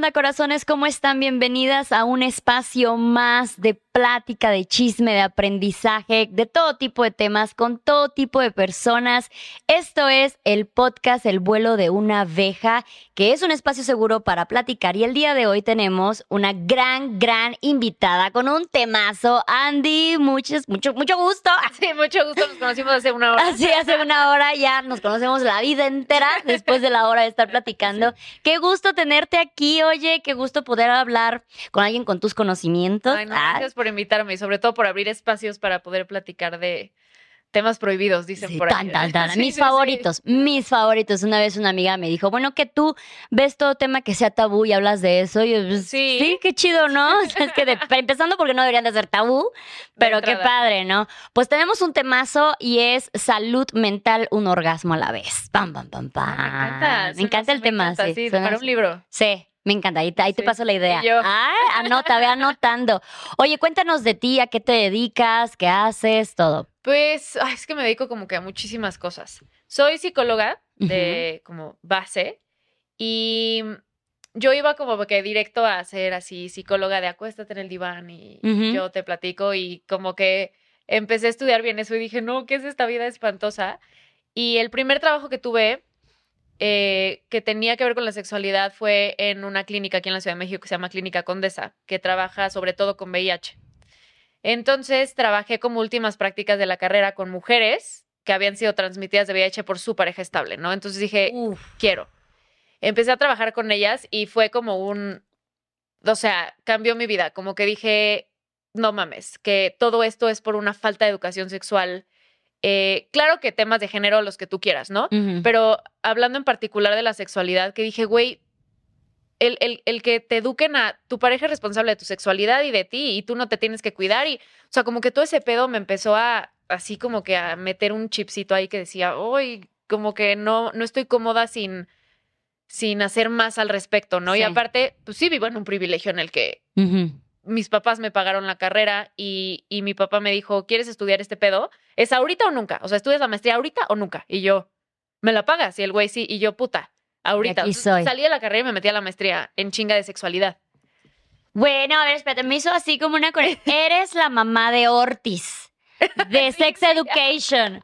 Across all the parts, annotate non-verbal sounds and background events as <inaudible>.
onda, corazones? ¿Cómo están? Bienvenidas a un espacio más de plática, de chisme, de aprendizaje, de todo tipo de temas, con todo tipo de personas. Esto es el podcast El vuelo de una abeja, que es un espacio seguro para platicar. Y el día de hoy tenemos una gran, gran invitada con un temazo. Andy, muchos, mucho, mucho gusto. <laughs> Sí, mucho gusto. Nos conocimos hace una hora. Así, hace una hora ya nos conocemos la vida entera después de la hora de estar platicando. Qué gusto tenerte aquí, oye, qué gusto poder hablar con alguien con tus conocimientos. Ay, no, gracias por invitarme y sobre todo por abrir espacios para poder platicar de temas prohibidos, dicen Sí, por ahí. tan, tan, tan. <laughs> Mis sí, favoritos, mis favoritos. Una vez una amiga me dijo, bueno, que tú ves todo tema que sea tabú y hablas de eso. Y yo, pues, Sí. qué chido, ¿no? <laughs> O sea, es que de- <laughs> empezando porque no deberían de ser tabú, pero qué padre, ¿no? Pues tenemos un temazo y es salud mental, un orgasmo a la vez. Pam, pam, pam, pam. Me encanta. Me encanta el tema, encanta, sí. Para un libro. Sí, me encanta. Ahí, te- ahí te Sí, paso la idea. yo. <laughs> Ay, anota, ve anotando. Oye, cuéntanos de ti, a qué te dedicas, qué haces, todo. Pues ay, es que me dedico como que a muchísimas cosas. Soy psicóloga de como base y yo iba como que directo a ser así psicóloga de acuéstate en el diván y yo te platico y como que empecé a estudiar bien eso y dije, no, ¿qué es esta vida espantosa? Y el primer trabajo que tuve eh, que tenía que ver con la sexualidad fue en una clínica aquí en la Ciudad de México que se llama Clínica Condesa, que trabaja sobre todo con VIH. Entonces trabajé como últimas prácticas de la carrera con mujeres que habían sido transmitidas de VIH por su pareja estable, ¿no? Entonces dije, Uf. quiero. Empecé a trabajar con ellas y fue como un, o sea, cambió mi vida, como que dije, no mames, que todo esto es por una falta de educación sexual. Eh, claro que temas de género, los que tú quieras, ¿no? Pero hablando en particular de la sexualidad, que dije, güey, el, el- el que te eduquen a tu pareja es responsable de tu sexualidad y de ti, y tú no te tienes que cuidar. Y, o sea, como que todo ese pedo me empezó a, así como que a meter un chipcito ahí que decía, uy, como que no, no estoy cómoda sin, sin hacer más al respecto, ¿no? Sí. Y aparte, pues sí vivo en un privilegio en el que. Mis papás me pagaron la carrera y, y mi papá me dijo, ¿quieres estudiar este pedo? ¿Es ahorita o nunca? O sea, ¿estudias la maestría ahorita o nunca? Y yo, ¿me la pagas? Y el güey sí, y yo, puta, ahorita. aquí soy. Salí de la carrera y me metí a la maestría en chinga de sexualidad. Bueno, a ver, espérate, me hizo así como una... <laughs> Eres la mamá de Ortiz, de <laughs> Sex Education.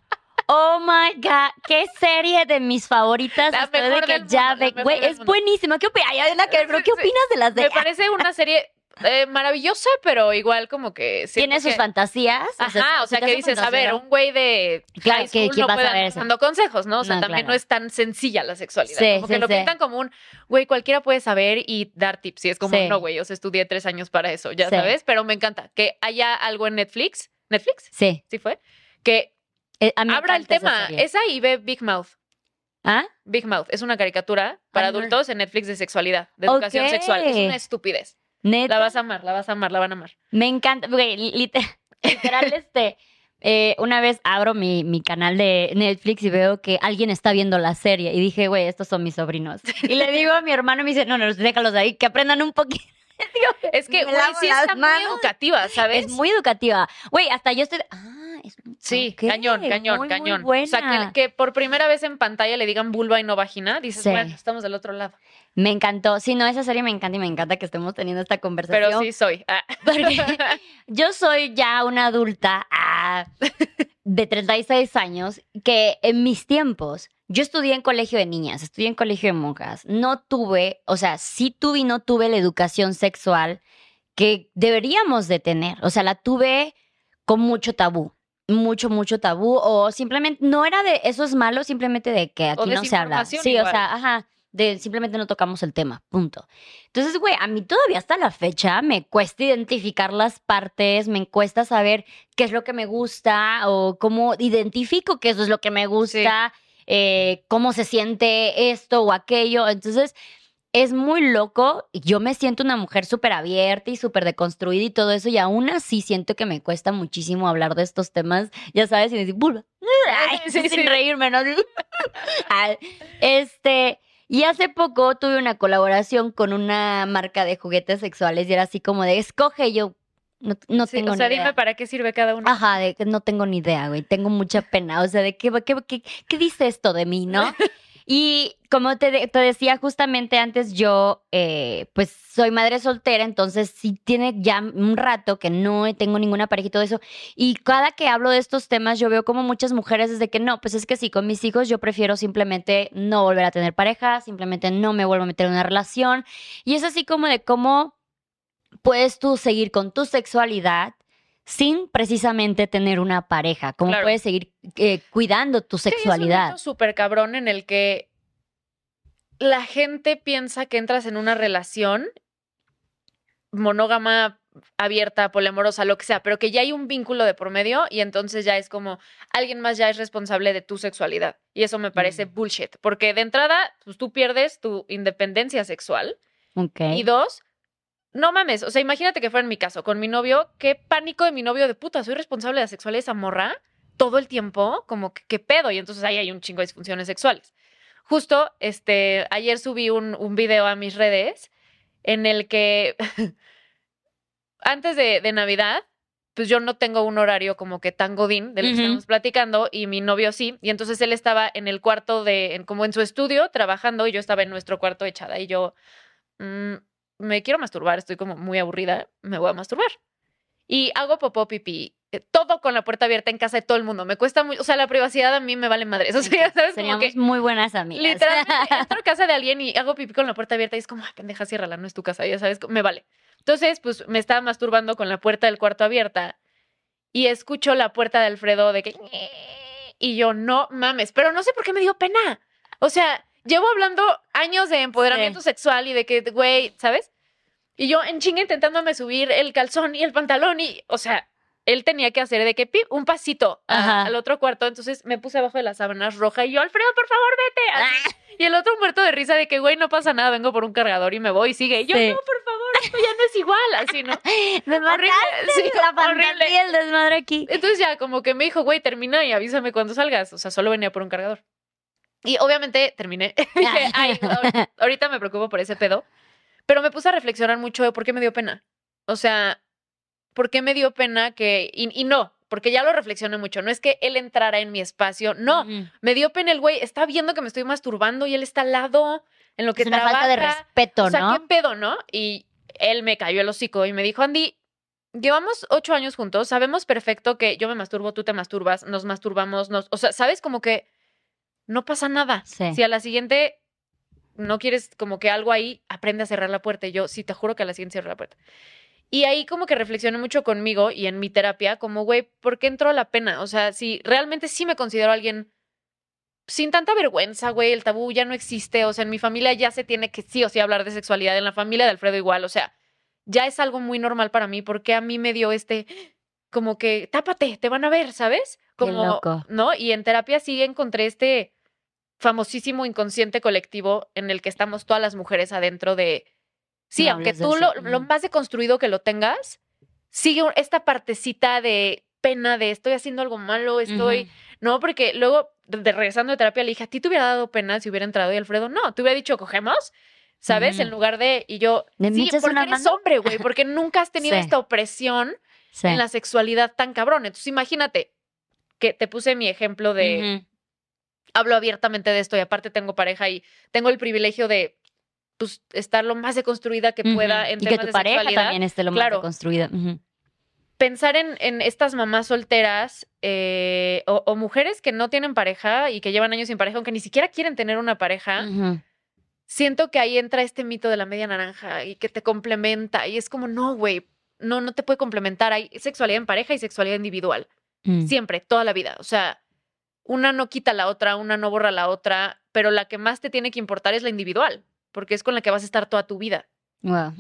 Oh my God, qué serie de mis favoritas. La de que del ya mundo, ve- güey, es buenísima. ¿Qué opinas? Hay una que ver, pero ¿qué opinas de las de Me parece una serie eh, maravillosa, pero igual como que... ¿Tiene sus que- fantasías? Ajá, o sea, ¿sí te que dices, a ver, un güey de Claro, high que- school ¿quién no puede andar dando consejos, ¿no? O sea, No, también claro. no es tan sencilla la sexualidad. Sí, como que sí, lo sí. pintan como un, güey, cualquiera puede saber y dar tips. Y es como, no, güey, o sea, estudié tres años para eso, ya sabes. Pero me encanta que haya algo en Netflix, ¿Netflix? Sí. Sí fue. Que eh, abra el tema. Esa y ve Big Mouth. ¿Ah? Big Mouth es una caricatura para Ay, adultos en Netflix de sexualidad, de educación sexual. Es una estupidez. ¿Neta? La vas a amar, la vas a amar, la van a amar. Me encanta, güey, lit- <laughs> literal, este, eh, una vez abro mi, mi canal de Netflix y veo que alguien está viendo la serie y dije, güey, estos son mis sobrinos. Y le digo a mi hermano y me dice, no, no, déjalos ahí, que aprendan un poquito. <laughs> Es que, güey, sí está muy educativa, ¿sabes? Es muy educativa. Güey, hasta yo estoy, ah, es Sí, cañón, cañón, muy, muy cañón. buena. O sea, que, que por primera vez en pantalla le digan vulva y no vagina, dices, Sí. bueno, estamos del otro lado. Me encantó. Sí, no, esa serie me encanta y me encanta que estemos teniendo esta conversación. Pero sí soy. Ah. <laughs> Porque yo soy ya una adulta ah, de 36 años que en mis tiempos, yo estudié en colegio de niñas, estudié en colegio de monjas. No tuve, o sea, sí tuve y no tuve la educación sexual que deberíamos de tener. O sea, la tuve con mucho tabú. Mucho, mucho tabú. O simplemente, no era de eso es malo, simplemente de que aquí no se habla. Sí, o sea, ajá. De simplemente no tocamos el tema. Punto. Entonces, güey, a mí todavía hasta la fecha me cuesta identificar las partes, me cuesta saber qué es lo que me gusta o cómo identifico que eso es lo que me gusta, eh, cómo se siente esto o aquello. Entonces, es muy loco. Yo me siento una mujer súper abierta y súper deconstruida y todo eso, y aún así siento que me cuesta muchísimo hablar de estos temas, ya sabes, y decir. Ay, <laughs> <laughs> Sí, sin sí. reírme, ¿no? Ay, <laughs> este. Y hace poco tuve una colaboración con una marca de juguetes sexuales y era así como de escoge yo. No, no Sí, tengo o sea, ni dime para qué sirve cada uno. Ajá, de no tengo ni idea, güey. Tengo mucha pena. O sea, de qué, qué, qué, qué dice esto de mí, ¿no? <laughs> Y como te, te decía justamente antes, yo eh, pues soy madre soltera, entonces sí tiene ya un rato que no tengo ninguna pareja y todo eso. Y cada que hablo de estos temas, yo veo como muchas mujeres desde que no, pues es que sí, con mis hijos yo prefiero simplemente no volver a tener pareja, simplemente no me vuelvo a meter en una relación. Y es así como de cómo puedes tú seguir con tu sexualidad sin precisamente tener una pareja, cómo Claro. puedes seguir eh, cuidando tu Sí, es un sexualidad. súper cabrón en el que la gente piensa que entras en una relación monógama, abierta, poliamorosa, lo que sea, pero que ya hay un vínculo de por medio y entonces ya es como alguien más ya es responsable de tu sexualidad. Y eso me parece Mm. bullshit, porque de entrada, pues tú pierdes tu independencia sexual Ok. y dos, no mames, o sea, imagínate que fuera en mi caso, con mi novio, qué pánico de mi novio de puta, soy responsable de la sexualidad de esa morra todo el tiempo, como que qué pedo, y entonces ahí hay un chingo de disfunciones sexuales. Justo, este, ayer subí un, un video a mis redes en el que <laughs> antes de, de Navidad, pues yo no tengo un horario como que tan godín del que estamos platicando y mi novio sí, y entonces él estaba en el cuarto de, en- como en su estudio trabajando y yo estaba en nuestro cuarto echada y yo, "Mm, me quiero masturbar, estoy como muy aburrida, me voy a masturbar. Y hago popó pipí, eh, todo con la puerta abierta en casa de todo el mundo. Me cuesta muy, o sea, la privacidad a mí me vale madre. O sea, ya <laughs> sabes, como que muy buenas amigas. literalmente <laughs> entro a casa de alguien y hago pipí con la puerta abierta y es como, "Ay, pendeja, ciérrala, no es tu casa, ya sabes, me vale. Entonces, pues me estaba masturbando con la puerta del cuarto abierta y escucho la puerta de Alfredo de que... Y yo, no mames, pero no sé por qué me dio pena. O sea, llevo hablando años de empoderamiento sexual y de que, güey, ¿sabes? Y yo en chinga intentándome subir el calzón y el pantalón y, o sea, él tenía que hacer de que pip, un pasito a- al otro cuarto. Entonces me puse abajo de las sábanas roja y yo, Alfredo, por favor, vete. Así. Y el otro muerto de risa de que, güey, no pasa nada, vengo por un cargador y me voy y sigue. Y yo, Sí. no, por favor, esto ya no es igual. Así, ¿no? <laughs> Desmataste Horrible, sí, la horrible. y el desmadre aquí. Entonces ya como que me dijo, güey, termina y avísame cuando salgas. O sea, solo venía por un cargador. Y obviamente terminé. <laughs> Dije, <laughs> ay, ahor- ahorita me preocupo por ese pedo. Pero me puse a reflexionar mucho de por qué me dio pena. O sea, ¿por qué me dio pena que... Y, y no, porque ya lo reflexioné mucho. No es que él entrara en mi espacio. No, me dio pena el güey. Está viendo que me estoy masturbando y él está al lado en lo que Es una trabaja. falta de respeto, O sea, ¿no? ¿qué pedo, no? Y él me cayó el hocico y me dijo, Andy, llevamos ocho años juntos, sabemos perfecto que yo me masturbo, tú te masturbas, nos masturbamos, nos... O sea, ¿sabes? Como que no pasa nada. Sí. Si a la siguiente no quieres como que algo ahí, aprende a cerrar la puerta. Y yo, sí, te juro que a la siguiente cierro la puerta. Y ahí como que reflexioné mucho conmigo y en mi terapia, como, güey, ¿por qué entró la pena? O sea, si realmente sí me considero alguien sin tanta vergüenza, güey, el tabú ya no existe, o sea, en mi familia ya se tiene que sí o sí hablar de sexualidad, en la familia de Alfredo igual, o sea, ya es algo muy normal para mí, porque a mí me dio este, como que, tápate, te van a ver, ¿sabes? Como, loco. ¿no? Y en terapia sí encontré este famosísimo inconsciente colectivo en el que estamos todas las mujeres adentro de, sí, No aunque tú lo, lo más deconstruido que lo tengas, sigue esta partecita de pena de estoy haciendo algo malo, estoy... No, porque luego, de, regresando de terapia, le dije, a ti te hubiera dado pena si hubiera entrado y Alfredo, no, te hubiera dicho, cogemos, ¿sabes? En lugar de, y yo, ¿De me sí, porque eres mano? hombre, güey, porque nunca has <laughs> tenido Sí. esta opresión Sí. en la sexualidad tan cabrón. Entonces, imagínate que te puse mi ejemplo de. Hablo abiertamente de esto y aparte tengo pareja y tengo el privilegio de, pues, estar lo más deconstruida que pueda Ujú. en y que temas tu de pareja sexualidad. también esté lo Claro. más construida. pensar en, en estas mamás solteras eh, o, o mujeres que no tienen pareja y que llevan años sin pareja, aunque ni siquiera quieren tener una pareja, siento que ahí entra este mito de la media naranja y que te complementa. Y es como, no, güey, no, no te puede complementar. Hay sexualidad en pareja y sexualidad individual. Siempre, toda la vida. O sea, una no quita la otra, una no borra la otra, pero la que más te tiene que importar es la individual, porque es con la que vas a estar toda tu vida. Wow.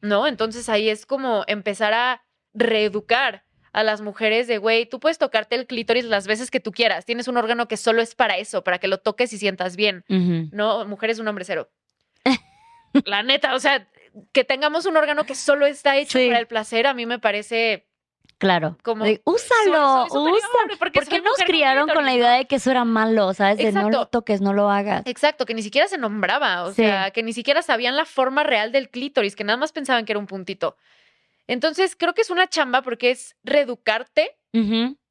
¿no? Entonces ahí es como empezar a reeducar a las mujeres de, güey, tú puedes tocarte el clítoris las veces que tú quieras. Tienes un órgano que solo es para eso, para que lo toques y sientas bien. No, mujer es un hombre cero. La neta, o sea, que tengamos un órgano que solo está hecho Sí. para el placer, a mí me parece Claro. como... De, úsalo, úsalo. porque ¿Por qué soy nos criaron con la idea de que eso era malo, sabes? De no lo toques, no lo hagas. Exacto, que ni siquiera se nombraba, o Sí. sea, que ni siquiera sabían la forma real del clítoris, que nada más pensaban que era un puntito. Entonces, creo que es una chamba porque es reeducarte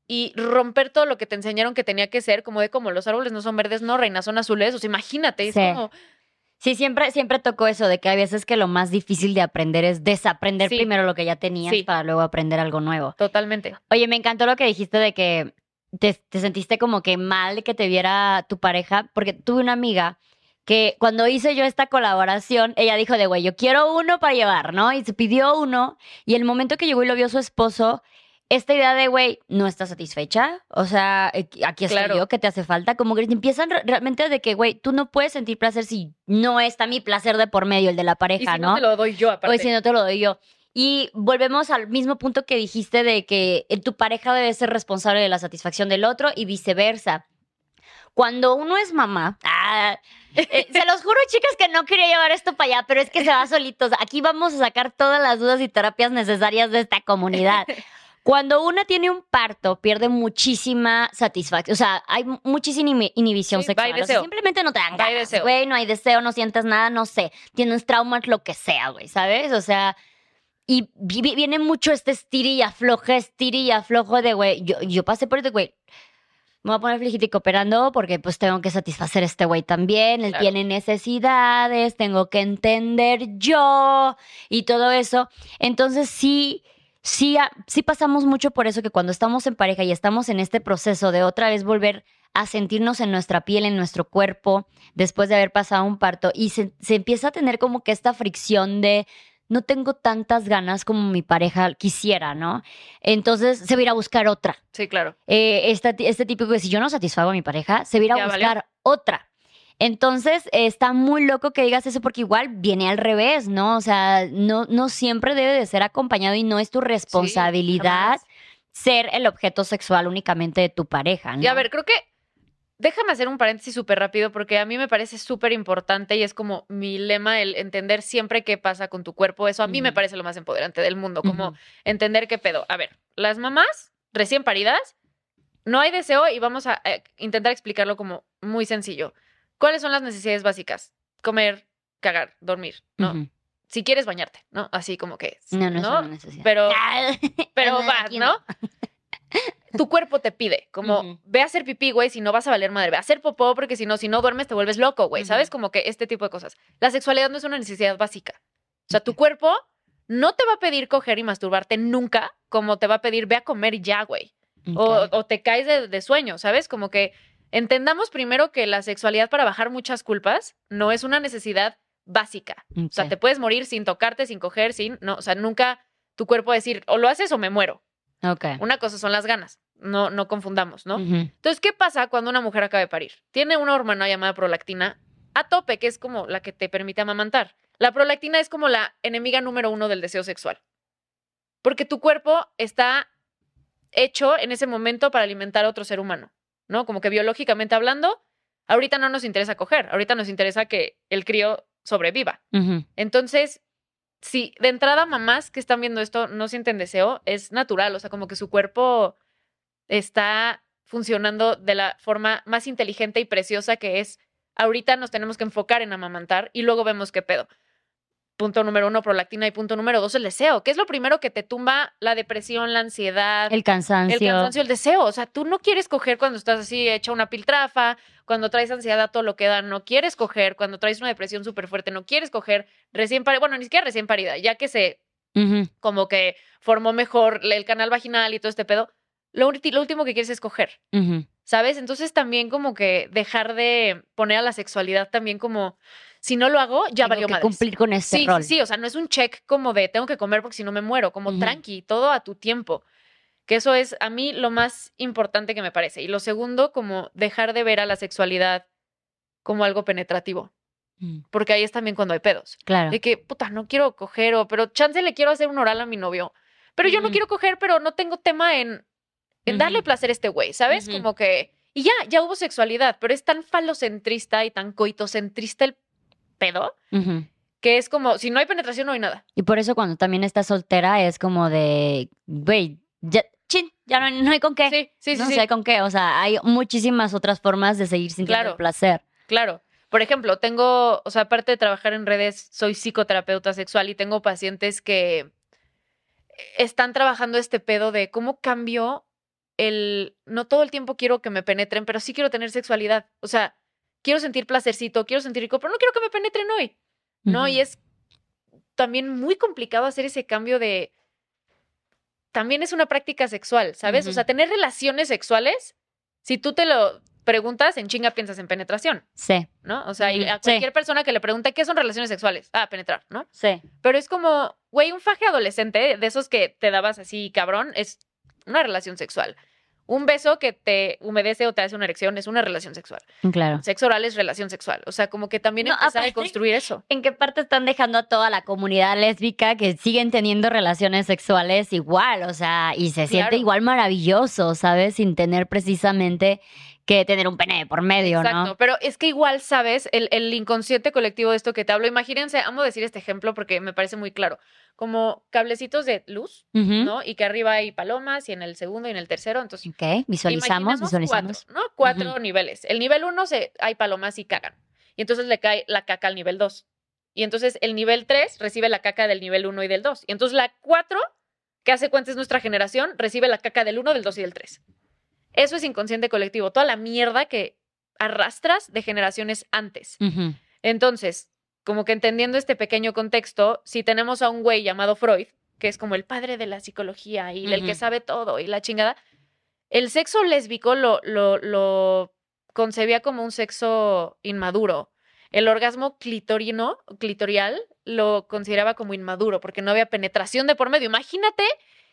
y romper todo lo que te enseñaron que tenía que ser, como de como los árboles no son verdes, no, reinas, son azules. O sea, imagínate, es como. Sí, siempre, siempre tocó eso de que hay veces que lo más difícil de aprender es desaprender Sí. primero lo que ya tenías Sí. para luego aprender algo nuevo. Totalmente. Oye, me encantó lo que dijiste de que te, te sentiste como que mal que te viera tu pareja, porque tuve una amiga que cuando hice yo esta colaboración, ella dijo de, güey, yo quiero uno para llevar, ¿no? Y se pidió uno, y el momento que llegó y lo vio su esposo, esta idea de, güey, no está satisfecha, o sea, eh, aquí estoy Claro. yo, que te hace falta, como que empiezan re- realmente de que, güey, tú no puedes sentir placer si no está mi placer de por medio, el de la Y pareja, si no, ¿no? te lo doy yo, aparte. Hoy si no te lo doy yo. Y volvemos al mismo punto que dijiste de que eh, tu pareja debe ser responsable de la satisfacción del otro y viceversa. Cuando uno es mamá, ah, eh, se los juro, chicas, que no quería llevar esto para allá, pero es que se va solitos. Aquí vamos a sacar todas las dudas y terapias necesarias de esta comunidad. <laughs> Cuando una tiene un parto, pierde muchísima satisfacción. O sea, hay mu- muchísima inhi- inhibición Sí, sexual. O sea, simplemente no te dan ganas, deseo. güey. No hay deseo, no sientes nada, no sé. Tienes traumas, lo que sea, güey, ¿sabes? O sea, y vi- vi- viene mucho este estiri y afloje, estiri y aflojo de, güey, yo, yo pasé por este, güey. Me voy a poner flijiti cooperando porque pues tengo que satisfacer a este güey también. Él Claro. tiene necesidades, tengo que entender yo y todo eso. Entonces sí, sí, sí pasamos mucho por eso que cuando estamos en pareja y estamos en este proceso de otra vez volver a sentirnos en nuestra piel, en nuestro cuerpo, después de haber pasado un parto, y se, se empieza a tener como que esta fricción de no tengo tantas ganas como mi pareja quisiera, ¿no? Entonces se va a ir a buscar otra. Sí, claro. Eh, esta- este típico de si yo no satisfago a mi pareja, se va a ir a Ya valió. buscar otra. Entonces, está muy loco que digas eso porque igual viene al revés, ¿no? O sea, no, no siempre debe de ser acompañado y no es tu responsabilidad ser el objeto sexual únicamente de tu pareja, ¿no? Y a ver, creo que déjame hacer un paréntesis súper rápido porque a mí me parece súper importante y es como mi lema el entender siempre qué pasa con tu cuerpo. Eso a mí me parece lo más empoderante del mundo, como entender qué pedo. A ver, las mamás recién paridas, no hay deseo y vamos a eh, intentar explicarlo como muy sencillo. ¿Cuáles son las necesidades básicas? Comer, cagar, dormir, ¿no? Si quieres bañarte, ¿no? Así como que es, No, no, es una necesidad. Pero, <laughs> Ah, pero no, vas, aquí ¿no? Tu cuerpo te pide, como ve a hacer pipí, güey, si no vas a valer madre, ve a hacer popó, porque si no, si no duermes te vuelves loco, güey, ¿sabes? Como que este tipo de cosas. La sexualidad no es una necesidad básica. O sea, tu cuerpo no te va a pedir coger y masturbarte nunca, como te va a pedir ve a comer y ya, güey. O, te caes de, de sueño, ¿sabes? Como que entendamos primero que la sexualidad para bajar muchas culpas no es una necesidad básica. O sea, te puedes morir sin tocarte, sin coger, sin, no, o sea, nunca tu cuerpo va a decir, o lo haces o me muero. Ok. Una cosa son las ganas, no, no confundamos, ¿no? Entonces, ¿qué pasa cuando una mujer acaba de parir? Tiene una hormona llamada prolactina a tope, que es como la que te permite amamantar. La prolactina es como la enemiga número uno del deseo sexual. Porque tu cuerpo está hecho en ese momento para alimentar a otro ser humano, ¿no? Como que biológicamente hablando, ahorita no nos interesa coger, ahorita nos interesa que el crío sobreviva. Entonces, si de entrada mamás que están viendo esto no sienten deseo, es natural, o sea, como que su cuerpo está funcionando de la forma más inteligente y preciosa que es, ahorita nos tenemos que enfocar en amamantar y luego vemos qué pedo. Punto número uno, prolactina y punto número dos, el deseo, que es lo primero que te tumba la depresión, la ansiedad, El cansancio. el cansancio, el deseo. O sea, tú no quieres coger cuando estás así hecha una piltrafa, cuando traes ansiedad a todo lo que da, no quieres coger, cuando traes una depresión súper fuerte, no quieres coger recién parida, bueno, ni siquiera recién parida, ya que se como que formó mejor el canal vaginal y todo este pedo, lo, último que quieres es coger. ¿sabes? Entonces también como que dejar de poner a la sexualidad también como, si no lo hago, ya Tengo valió que madres. cumplir con este Sí, rol. sí, o sea, no es un check como de tengo que comer porque si no me muero, como tranqui, todo a tu tiempo. Que eso es a mí lo más importante que me parece. Y lo segundo, como dejar de ver a la sexualidad como algo penetrativo, Mm, porque ahí es también cuando hay pedos. Claro. De que, puta, no quiero coger, o, pero chance le quiero hacer un oral a mi novio. Pero yo no quiero coger, pero no tengo tema en, en darle placer a este güey, ¿sabes? Como que. Y ya, ya hubo sexualidad, pero es tan falocentrista y tan coitocentrista el pedo que es como, si no hay penetración, no hay nada. Y por eso cuando también estás soltera es como de, güey, ya, chin, ya no, no hay con qué. Sí, sí, sí, no sí. sé con qué. O sea, hay muchísimas otras formas de seguir sintiendo Claro. placer. Claro. Por ejemplo, tengo, o sea, aparte de trabajar en redes, soy psicoterapeuta sexual y tengo pacientes que están trabajando este pedo de cómo cambio el, no todo el tiempo quiero que me penetren, pero sí quiero tener sexualidad. O sea, quiero sentir placercito, quiero sentir rico, pero no quiero que me penetren hoy. ¿No? Ujú. Y es también muy complicado hacer ese cambio de... También es una práctica sexual, ¿sabes? O sea, tener relaciones sexuales, si tú te lo preguntas, en chinga piensas en penetración, Sí, ¿no? O sea, y a sí. cualquier persona que le pregunte qué son relaciones sexuales, ah, penetrar, ¿no? sí. Pero es como, güey, un faje adolescente, de esos que te dabas así, cabrón, es una relación sexual. Un beso que te humedece o te hace una erección es una relación sexual. Claro. Sexo oral es relación sexual. O sea, como que también No, empezar a construir eso. ¿En qué parte están dejando a toda la comunidad lésbica que siguen teniendo relaciones sexuales igual? O sea, y se siente igual maravilloso, ¿sabes? Sin tener precisamente que tener un pene por medio, Exacto. ¿no? Pero es que igual, ¿sabes? El, el inconsciente colectivo de esto que te hablo. Imagínense, amo decir este ejemplo porque me parece muy claro. Como cablecitos de luz. ¿no? Y que arriba hay palomas y en el segundo y en el tercero. Entonces, Ok, visualizamos, visualizamos. Cuatro, ¿no? Cuatro niveles. El nivel uno se, hay palomas y cagan. Y entonces le cae la caca al nivel dos. Y entonces el nivel tres recibe la caca del nivel uno y del dos. Y entonces la cuatro, que hace cuenta es nuestra generación, recibe la caca del uno, del dos y del tres. Eso es inconsciente colectivo. Toda la mierda que arrastras de generaciones antes. Entonces, como que entendiendo este pequeño contexto, si tenemos a un güey llamado Freud, que es como el padre de la psicología y el que sabe todo y la chingada, el sexo lésbico lo, lo, lo concebía como un sexo inmaduro. El orgasmo clitorino, clitorial, lo consideraba como inmaduro porque no había penetración de por medio. Imagínate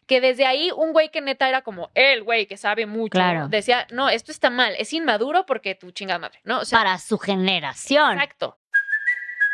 que desde ahí un güey que neta era como el güey que sabe mucho, Claro. decía, no, esto está mal, es inmaduro porque tu chingada madre, ¿no? O sea, Para su generación. exacto.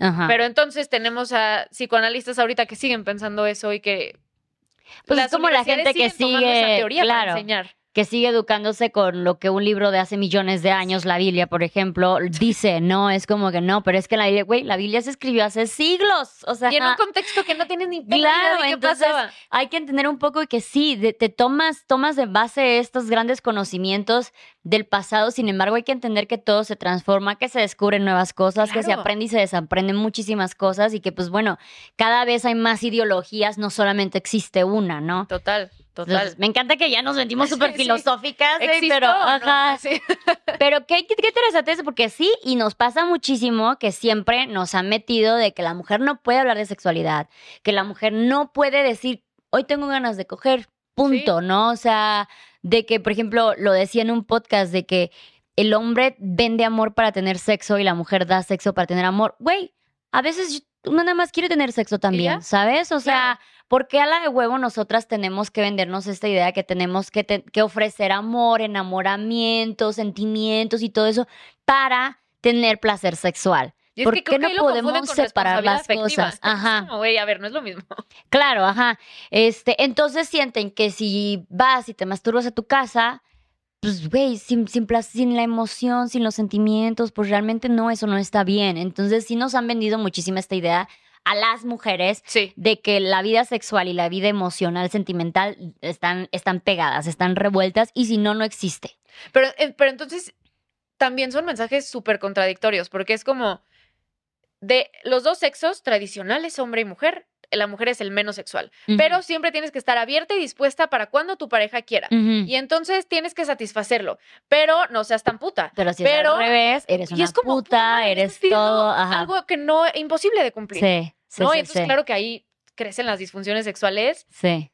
Ajá. Pero entonces tenemos a psicoanalistas ahorita que siguen pensando eso y que Pues es como la gente que sigue, teoría para claro. enseñar. Que sigue educándose con lo que un libro de hace millones de años, la Biblia, por ejemplo, dice, no, es como que no, pero es que la Biblia, güey, la Biblia se escribió hace siglos, o sea, Y en un contexto que no tienes ni Claro, de qué entonces pasaba. hay que entender un poco que sí, de- te tomas, tomas de base estos grandes conocimientos del pasado, sin embargo hay que entender que todo se transforma, que se descubren nuevas cosas, que se aprende y se desaprenden muchísimas cosas y que pues bueno, cada vez hay más ideologías, no solamente existe una, ¿no? Total, total. Entonces, me encanta que ya nos sentimos súper Sí. filosóficas, güey, ¿Existo pero no? ajá, Sí. <laughs> pero qué, qué, qué interesante eso, porque sí, y nos pasa muchísimo que siempre nos han metido de que la mujer no puede hablar de sexualidad, que la mujer no puede decir, hoy tengo ganas de coger, punto, ¿no? O sea, de que, por ejemplo, lo decía en un podcast de que el hombre vende amor para tener sexo y la mujer da sexo para tener amor. Güey, a veces uno nada más quiere tener sexo también? ¿sabes? O sea, Claro. ¿Por qué a la de huevo nosotras tenemos que vendernos esta idea que tenemos que, te- que ofrecer amor, enamoramiento, sentimientos y todo eso para tener placer sexual? Y es ¿Por que qué no podemos separar las afectiva. cosas? Ajá. Como, güey, a ver, no es lo mismo. <laughs> Claro, ajá. Este, entonces sienten que si vas y te masturbas a tu casa, pues, güey, sin, sin, sin la emoción, sin los sentimientos, pues realmente no, eso no está bien. Entonces sí nos han vendido muchísimo esta idea a las mujeres Sí. de que la vida sexual y la vida emocional, sentimental, están, están pegadas, están revueltas y si no, no existe. Pero, eh, pero entonces también son mensajes súper contradictorios, porque es como de los dos sexos tradicionales, hombre y mujer, la mujer es el menos sexual, pero siempre tienes que estar abierta y dispuesta para cuando tu pareja quiera. Y entonces tienes que satisfacerlo, pero no seas tan puta. pero si pero- es al revés, eres y una es como, puta, eres todo, ajá. algo que no imposible de cumplir. Sí, sí, ¿no? sí, y entonces sí. claro que ahí crecen las disfunciones sexuales. Sí.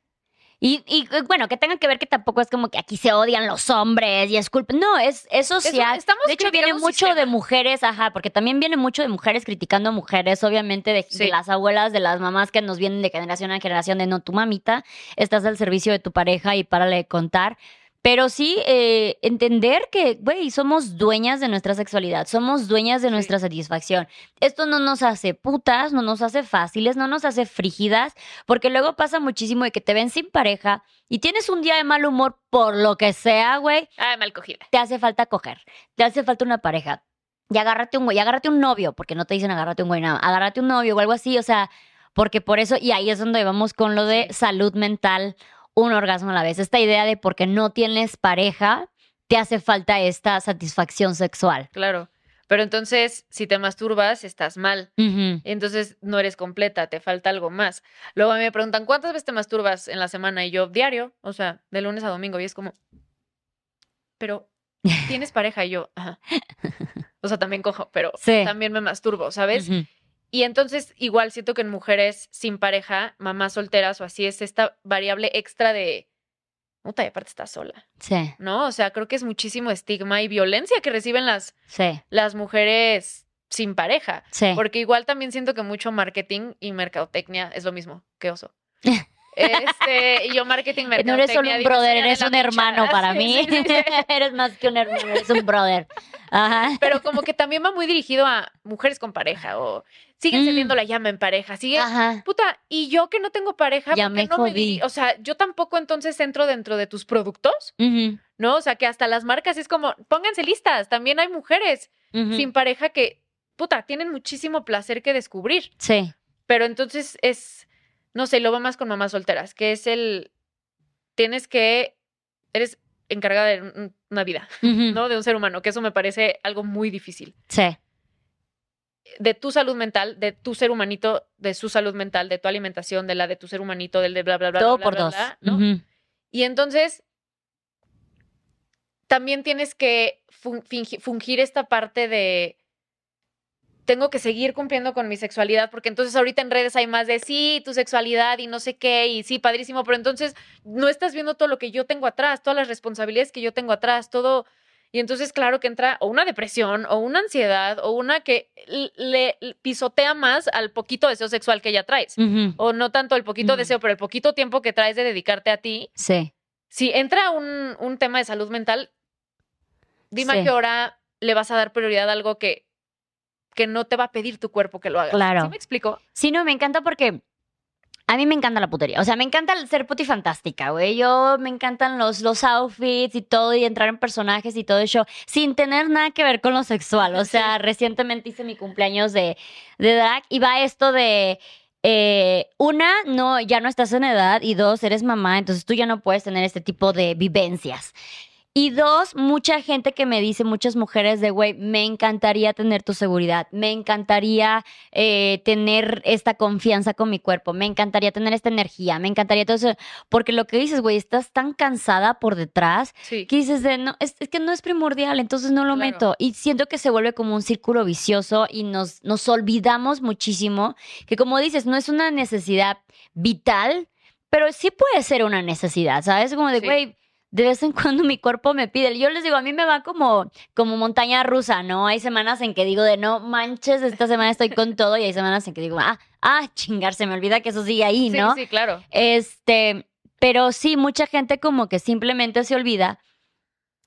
Y, y, eh, bueno, que tengan que ver que tampoco es como que aquí se odian los hombres y es culpa. No, es, es social. estamos de hecho, viene mucho de mujeres, ajá, porque también viene mucho de mujeres criticando a mujeres, obviamente, de, las abuelas, de las mamás que nos vienen de generación en generación de no, tu mamita, estás al servicio de tu pareja y párale de contar. Pero sí eh, entender que, güey, somos dueñas de nuestra sexualidad, somos dueñas de Sí. nuestra satisfacción. Esto no nos hace putas, no nos hace fáciles, no nos hace frígidas, porque luego pasa muchísimo de que te ven sin pareja y tienes un día de mal humor por lo que sea, güey, Ah, mal cogida. te hace falta coger, te hace falta una pareja. Y agárrate un güey, agárrate un novio, porque no te dicen agárrate un güey nada, agárrate un novio o algo así, o sea, porque por eso, y ahí es donde vamos con lo de salud mental, un orgasmo a la vez. Esta idea de porque no tienes pareja, te hace falta esta satisfacción sexual. Claro. Pero entonces, si te masturbas, estás mal. Entonces no eres completa, te falta algo más. Luego a mí me preguntan, ¿cuántas veces te masturbas en la semana? Y yo, diario, o sea, de lunes a domingo. Y es como, pero <laughs> tienes pareja y yo, ajá. O sea, también cojo, pero Sí. también me masturbo, ¿sabes? Y entonces, igual siento que en mujeres sin pareja, mamás solteras o así, es esta variable extra de, puta, y aparte estás sola, Sí, ¿no? O sea, creo que es muchísimo estigma y violencia que reciben las, sí, las mujeres sin pareja. sí. Porque igual también siento que mucho marketing y mercadotecnia es lo mismo que oso. <laughs> Este, y yo marketing, No mercadotecnia. eres solo un brother, eres un hermano para <laughs> Sí, mí. sí, sí. <laughs> eres más que un hermano, eres un brother. Ajá. Pero como que también va muy dirigido a mujeres con pareja o siguen Mm. teniendo la llama en pareja, sigue Ajá. Puta, y yo que no tengo pareja, Ya ¿por qué me no me jodí. diri- O sea, yo tampoco entonces entro dentro de tus productos, ¿no? O sea, que hasta las marcas es como, pónganse listas, también hay mujeres sin pareja que, puta, tienen muchísimo placer que descubrir. Sí. Pero entonces es, no sé, lo va más con mamás solteras, que es el, tienes que, eres encargada de un- una vida. ¿no? De un ser humano, que eso me parece algo muy difícil. Sí. De tu salud mental, de tu ser humanito, de su salud mental, de tu alimentación, de la de tu ser humanito, del de bla, bla, bla. Todo bla, por bla, dos. bla, ¿no? Ujú. Y entonces, también tienes que fungir esta parte de tengo que seguir cumpliendo con mi sexualidad, porque entonces ahorita en redes hay más de sí, tu sexualidad y no sé qué, y sí, padrísimo, pero entonces no estás viendo todo lo que yo tengo atrás, todas las responsabilidades que yo tengo atrás, todo. Y entonces, claro que entra o una depresión, o una ansiedad, o una que le pisotea más al poquito deseo sexual que ya traes. O no tanto el poquito deseo, pero el poquito tiempo que traes de dedicarte a ti, Sí. si entra un, un tema de salud mental, dime Sí. a qué hora le vas a dar prioridad a algo que, que no te va a pedir tu cuerpo que lo hagas. Claro. ¿Sí me explico? Sí, no, me encanta porque a mí me encanta la putería. O sea, me encanta el ser putifantástica, güey. Yo me encantan los, los outfits y todo, y entrar en personajes y todo eso, sin tener nada que ver con lo sexual. O sea, <laughs> recientemente hice mi cumpleaños de, de drag y va esto de. eh, una, no, ya no estás en edad, y dos, eres mamá, entonces tú ya no puedes tener este tipo de vivencias. Y dos, mucha gente que me dice, muchas mujeres de, güey, me encantaría tener tu seguridad, me encantaría eh, tener esta confianza con mi cuerpo, me encantaría tener esta energía, me encantaría todo eso, porque lo que dices, güey, estás tan cansada por detrás Sí. que dices de, no, es, es que no es primordial, entonces no lo Claro. meto. Y siento que se vuelve como un círculo vicioso y nos, nos olvidamos muchísimo que como dices, no es una necesidad vital, pero sí puede ser una necesidad, ¿sabes? Como de, Sí. De vez en cuando mi cuerpo me pide. Yo les digo, a mí me va como, como montaña rusa, ¿no? Hay semanas en que digo de no manches, esta semana estoy con <laughs> todo, y hay semanas en que digo, ah, ah, chingar, se me olvida que eso sigue ahí, Sí, ¿no? sí, claro. Este, pero sí, mucha gente como que simplemente se olvida.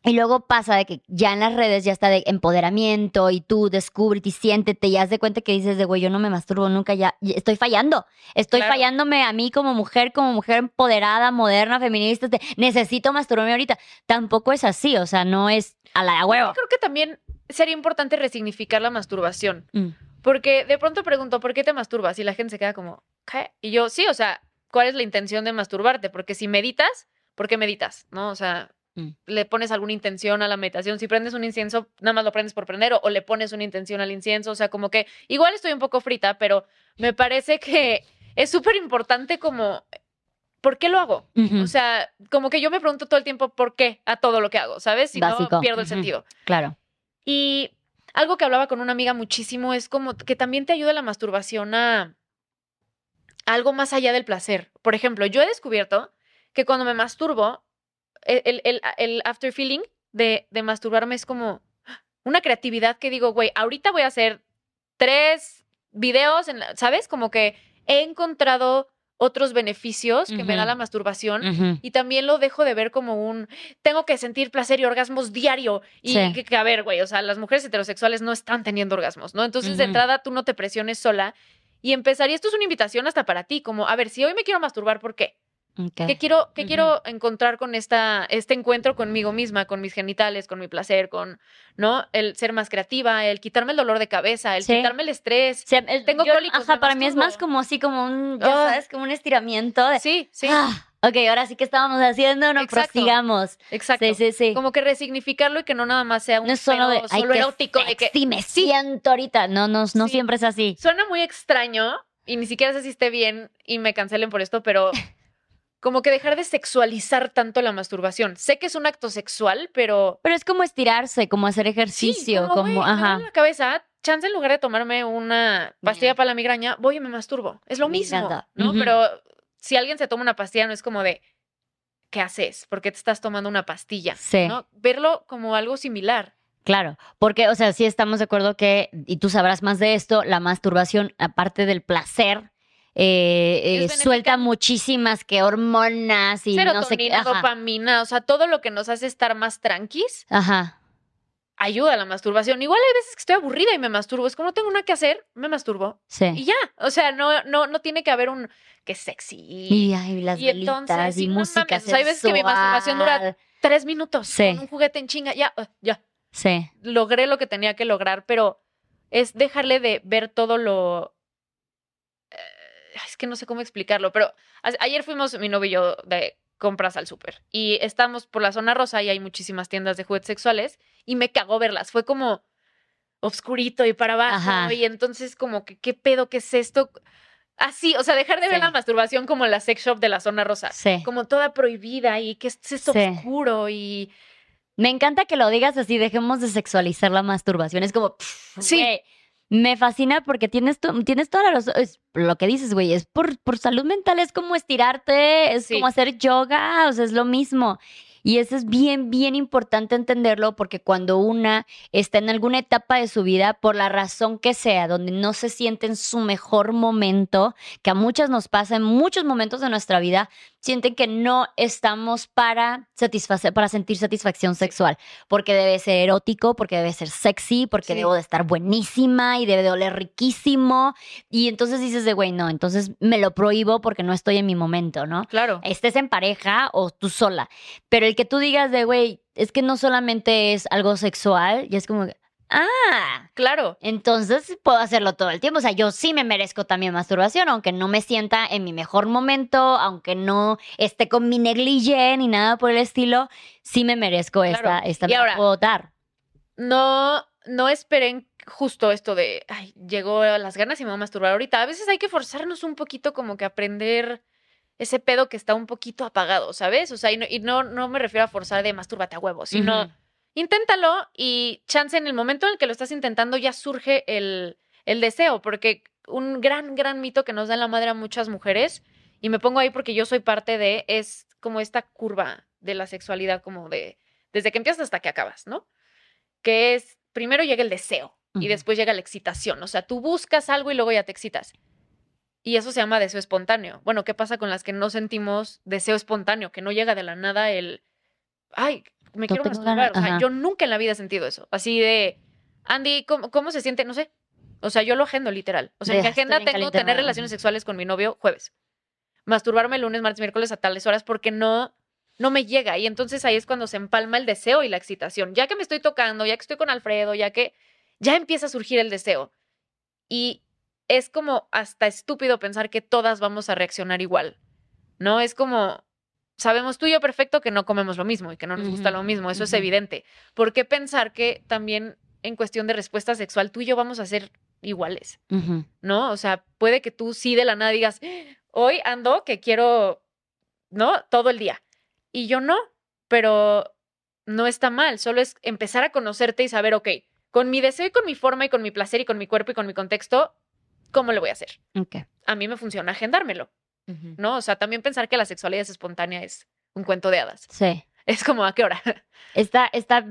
Y luego pasa de que ya en las redes ya está de empoderamiento y tú descúbrete y siéntete y haz de cuenta que dices de güey, yo no me masturbo nunca, ya estoy fallando. Estoy Claro. fallándome a mí como mujer, como mujer empoderada, moderna, feminista, de, necesito masturbarme ahorita. Tampoco es así, o sea, no es a la huevo. Creo que también sería importante resignificar la masturbación. Mm. Porque de pronto pregunto, ¿por qué te masturbas? Y la gente se queda como, ¿qué? Y yo, sí, o sea, ¿cuál es la intención de masturbarte? Porque si meditas, ¿por qué meditas? ¿No? O sea, Mm. le pones alguna intención a la meditación. Si prendes un incienso, nada más lo prendes por prender o, o le pones una intención al incienso. O sea, como que igual estoy un poco frita, pero me parece que es súper importante como, ¿por qué lo hago? O sea, como que yo me pregunto todo el tiempo por qué a todo lo que hago, ¿sabes? Si Básico. no, pierdo el sentido. claro. Y algo que hablaba con una amiga muchísimo es como que también te ayuda la masturbación a, algo más allá del placer. Por ejemplo, yo he descubierto que cuando me masturbo, el, el, el after feeling de, de masturbarme es como una creatividad que digo, güey, ahorita voy a hacer tres videos, en la- ¿sabes? Como que he encontrado otros beneficios que me da la masturbación. Y también lo dejo de ver como un tengo que sentir placer y orgasmos diario. Y Sí. que, que, a ver, güey, o sea, las mujeres heterosexuales no están teniendo orgasmos, ¿no? Entonces, de entrada, tú no te presiones sola y empezar. Y esto es una invitación hasta para ti, como, a ver, si hoy me quiero masturbar, ¿por qué? Ok. ¿Qué quiero, qué quiero encontrar con esta, este encuentro conmigo misma, con mis genitales, con mi placer, con, ¿no? El ser más creativa, el quitarme el dolor de cabeza, el Sí. quitarme el estrés. El- Tengo yo- cólicos, Ajá, para mí es más como así, como un, ya Ah. sabes, como un estiramiento de. Sí, sí, Ah, ok, ahora sí que estábamos haciendo, no Exacto. prosigamos. exacto. Sí, sí, sí. Como que resignificarlo y que no nada más sea un no es solo de, pedo ay, solo erótico, de que sexy me siento ahorita. No, no, no Sí. siempre es así. Suena muy extraño y ni siquiera sé si esté bien y me cancelen por esto, pero <laughs> como que dejar de sexualizar tanto la masturbación. Sé que es un acto sexual, pero Pero es como estirarse, como hacer sí, ejercicio, como, güey, me ajá. duele la cabeza, chance en lugar de tomarme una pastilla para la migraña, voy y me masturbo. Es lo Me mismo, encanta. ¿no? Pero si alguien se toma una pastilla no es como de ¿qué haces? ¿Por qué te estás tomando una pastilla? Sí. ¿no? Verlo como algo similar. Claro, porque, o sea, sí estamos de acuerdo que, y tú sabrás más de esto, la masturbación, aparte del placer, eh, eh, suelta muchísimas que hormonas y no sé qué. Serotonina, Ajá. dopamina, o sea, todo lo que nos hace estar más tranquis Ajá. ayuda a la masturbación. Igual hay veces que estoy aburrida y me masturbo. Es como no tengo nada que hacer, me masturbo. Y Sí. ya. O sea, no, no, no tiene que haber un que sexy. Y, ay, las y velitas entonces, y no música mames, o sea, hay veces que mi masturbación dura tres minutos Sí. con un juguete en chinga. Ya, uh, ya. Sí. Logré lo que tenía que lograr, pero es dejarle de ver todo lo. Es que no sé cómo explicarlo, pero ayer fuimos mi novio y yo de compras al súper y estamos por la zona rosa y hay muchísimas tiendas de juguetes sexuales y me cagó verlas. Fue como obscurito y para abajo Ajá. y entonces como que qué pedo, qué es esto. Así, o sea, dejar de ver la masturbación como la sex shop de la zona rosa, Sí. como toda prohibida y que es esto Sí. oscuro y Me encanta que lo digas así, dejemos de sexualizar la masturbación. Es como, pff, Sí. Me fascina porque tienes, tu- tienes toda la razón. Es lo que dices, güey, es por, por salud mental, es como estirarte, es Sí. como hacer yoga, o sea, es lo mismo. Y eso es bien, bien importante entenderlo porque cuando una está en alguna etapa de su vida, por la razón que sea, donde no se siente en su mejor momento, que a muchas nos pasa en muchos momentos de nuestra vida, sienten que no estamos para satisfacer, para sentir satisfacción sexual, porque debe ser erótico, porque debe ser sexy, porque Sí. debo de estar buenísima y debe de oler riquísimo. Y entonces dices de, güey, no, entonces me lo prohíbo porque no estoy en mi momento, ¿no? claro. estés en pareja o tú sola. Pero el que tú digas de, güey, es que no solamente es algo sexual, y es como, que, ah, Claro. entonces puedo hacerlo todo el tiempo. O sea, yo sí me merezco también masturbación, aunque no me sienta en mi mejor momento, aunque no esté con mi negligé ni nada por el estilo, sí me merezco esta, Claro. esta Y ahora- puedo dar. no, no esperen justo esto de, ay, llegó las ganas y me voy a masturbar ahorita. A veces hay que forzarnos un poquito como que aprender ese pedo que está un poquito apagado, ¿sabes? O sea, y no, y no, no me refiero a forzar de mastúrbate a huevo, sino. Inténtalo y chance en el momento en el que lo estás intentando ya surge el, el deseo, porque un gran, gran mito que nos da en la madre a muchas mujeres, y me pongo ahí porque yo soy parte de, es como esta curva de la sexualidad, como de, desde que empiezas hasta que acabas, ¿no? Que es, primero llega el deseo y después llega la excitación, o sea, tú buscas algo y luego ya te excitas. Y eso se llama deseo espontáneo. Bueno, ¿qué pasa con las que no sentimos deseo espontáneo? Que no llega de la nada el, ay, me No quiero masturbar. ganas, O sea, yo nunca en la vida he sentido eso. Así de, Andy, ¿cómo, cómo se siente? No sé. O sea, yo lo agendo literal. O sea, en De, mi "Estoy agenda tengo caliente, tener mamá". relaciones sexuales con mi novio jueves. Masturbarme lunes, martes, miércoles a tales horas porque no, no me llega. Y entonces ahí es cuando se empalma el deseo y la excitación. Ya que me estoy tocando, ya que estoy con Alfredo, ya que ya empieza a surgir el deseo. Y es como hasta estúpido pensar que todas vamos a reaccionar igual. ¿No? Es como, sabemos tú y yo perfecto que no comemos lo mismo y que no nos gusta lo mismo. Eso es evidente. ¿Por qué pensar que también en cuestión de respuesta sexual tú y yo vamos a ser iguales? ¿no? O sea, puede que tú sí de la nada digas, hoy ando que quiero, ¿no? Todo el día. Y yo no, pero no está mal, solo es empezar a conocerte y saber, ok, con mi deseo y con mi forma y con mi placer y con mi cuerpo y con mi contexto, ¿cómo le voy a hacer? A mí me funciona agendármelo, ¿no? O sea, también pensar que la sexualidad es espontánea es un cuento de hadas. Sí. <laughs> Es como, ¿a qué hora? Está, está,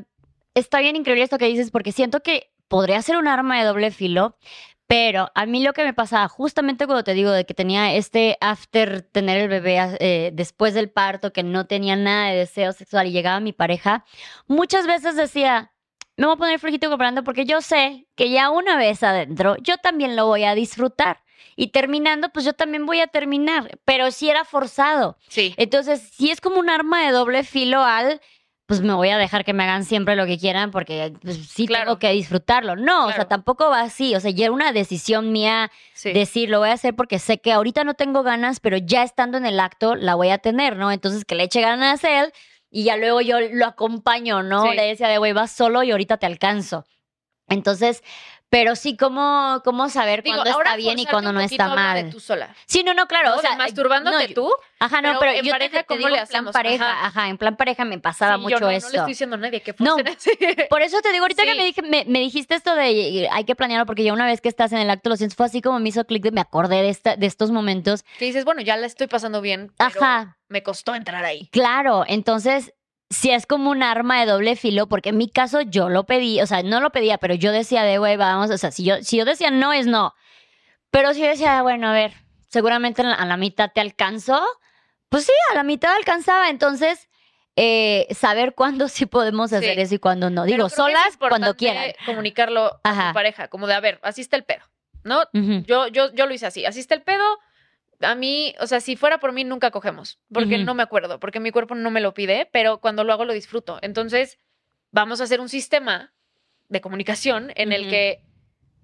está bien increíble esto que dices porque siento que podría ser un arma de doble filo, Pero a mí lo que me pasaba, justamente cuando te digo de que tenía este after tener el bebé eh, después del parto, que no tenía nada de deseo sexual y llegaba mi pareja, muchas veces decía, me voy a poner flojito comprando porque yo sé que ya una vez adentro, yo también lo voy a disfrutar. Y terminando, pues yo también voy a terminar, pero si era forzado. Sí. Entonces, si es como un arma de doble filo al, pues me voy a dejar que me hagan siempre lo que quieran porque pues, sí Claro. tengo que disfrutarlo. No, o sea, Claro. tampoco va así. O sea, ya era una decisión mía Sí. decir, lo voy a hacer porque sé que ahorita no tengo ganas, pero ya estando en el acto la voy a tener, ¿no? Entonces, que le eche ganas a él y ya luego yo lo acompaño, ¿no? Sí. Le decía de, güey, vas solo y ahorita te alcanzo. Entonces, pero sí, ¿cómo, cómo saber Digo, cuándo está bien y cuándo no está de mal? tú sola. Sí, no, no, claro. ¿no? O sea, De masturbándote no, yo- tú. Ajá, no, Pero pero, en yo pareja, te, ¿cómo digo le en plan pareja, Ajá. ajá. en plan pareja me pasaba Sí, mucho yo no, esto. No le estoy diciendo a nadie que No. así. <laughs> Por eso te digo, ahorita que me, dije, me, me dijiste esto de eh, hay que planearlo porque ya una vez que estás en el acto lo sientes, fue así como me hizo clic de me acordé de, esta, de estos momentos. Que dices, bueno, ya la estoy pasando bien, pero Ajá, me costó entrar ahí. claro. Entonces, si es como un arma de doble filo, porque en mi caso yo lo pedí, o sea, no lo pedía, pero yo decía de, güey, vamos, o sea, si yo, si yo decía no, es no. Pero si yo decía, bueno, a ver, seguramente a la, mitad te alcanzó, pues sí, a la mitad alcanzaba. Entonces, eh, saber cuándo sí podemos hacer Sí. eso y cuándo no. Digo, solas cuando quieran. Comunicarlo a tu pareja, como de, a ver, así está el pedo, ¿no? Yo, yo, yo lo hice así, así está el pedo. A mí, o sea, si fuera por mí, nunca cogemos, porque no me acuerdo, porque mi cuerpo no me lo pide, pero cuando lo hago lo disfruto. Entonces, vamos a hacer un sistema de comunicación en el que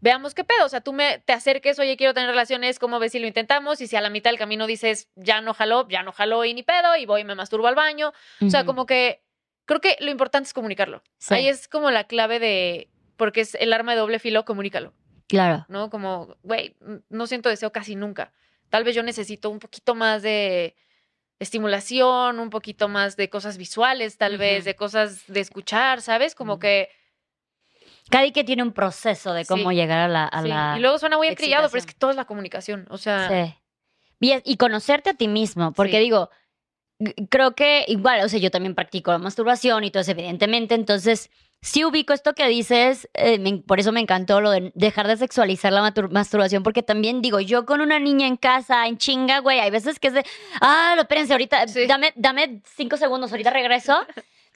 veamos qué pedo. O sea, tú me te acerques, oye, quiero tener relaciones, ¿cómo ves si lo intentamos? Y si a la mitad del camino dices, ya no jaló, ya no jaló y ni pedo, y voy y me masturbo al baño. O sea, como que creo que lo importante es comunicarlo. Sí. Ahí es como la clave de, porque es el arma de doble filo, comunícalo. Claro. ¿no? Como, güey, no siento deseo casi nunca. Tal vez yo necesito un poquito más de estimulación, un poquito más de cosas visuales, tal vez, de cosas de escuchar, ¿sabes? Como Ujú. que... Cada que tiene un proceso de cómo Sí. llegar a la... A sí. la Y luego suena muy encrillado, pero es que todo es la comunicación. O sea, Sí. Y, conocerte a ti mismo, porque digo, creo que igual, o sea, yo también practico la masturbación y todo eso, evidentemente, entonces sí ubico esto que dices, eh, me- por eso me encantó lo de dejar de sexualizar la masturbación, porque también digo, yo con una niña en casa, en chinga, güey, hay veces que es de, ah, lo espérense, ahorita, Sí. dame, dame cinco segundos, ahorita regreso.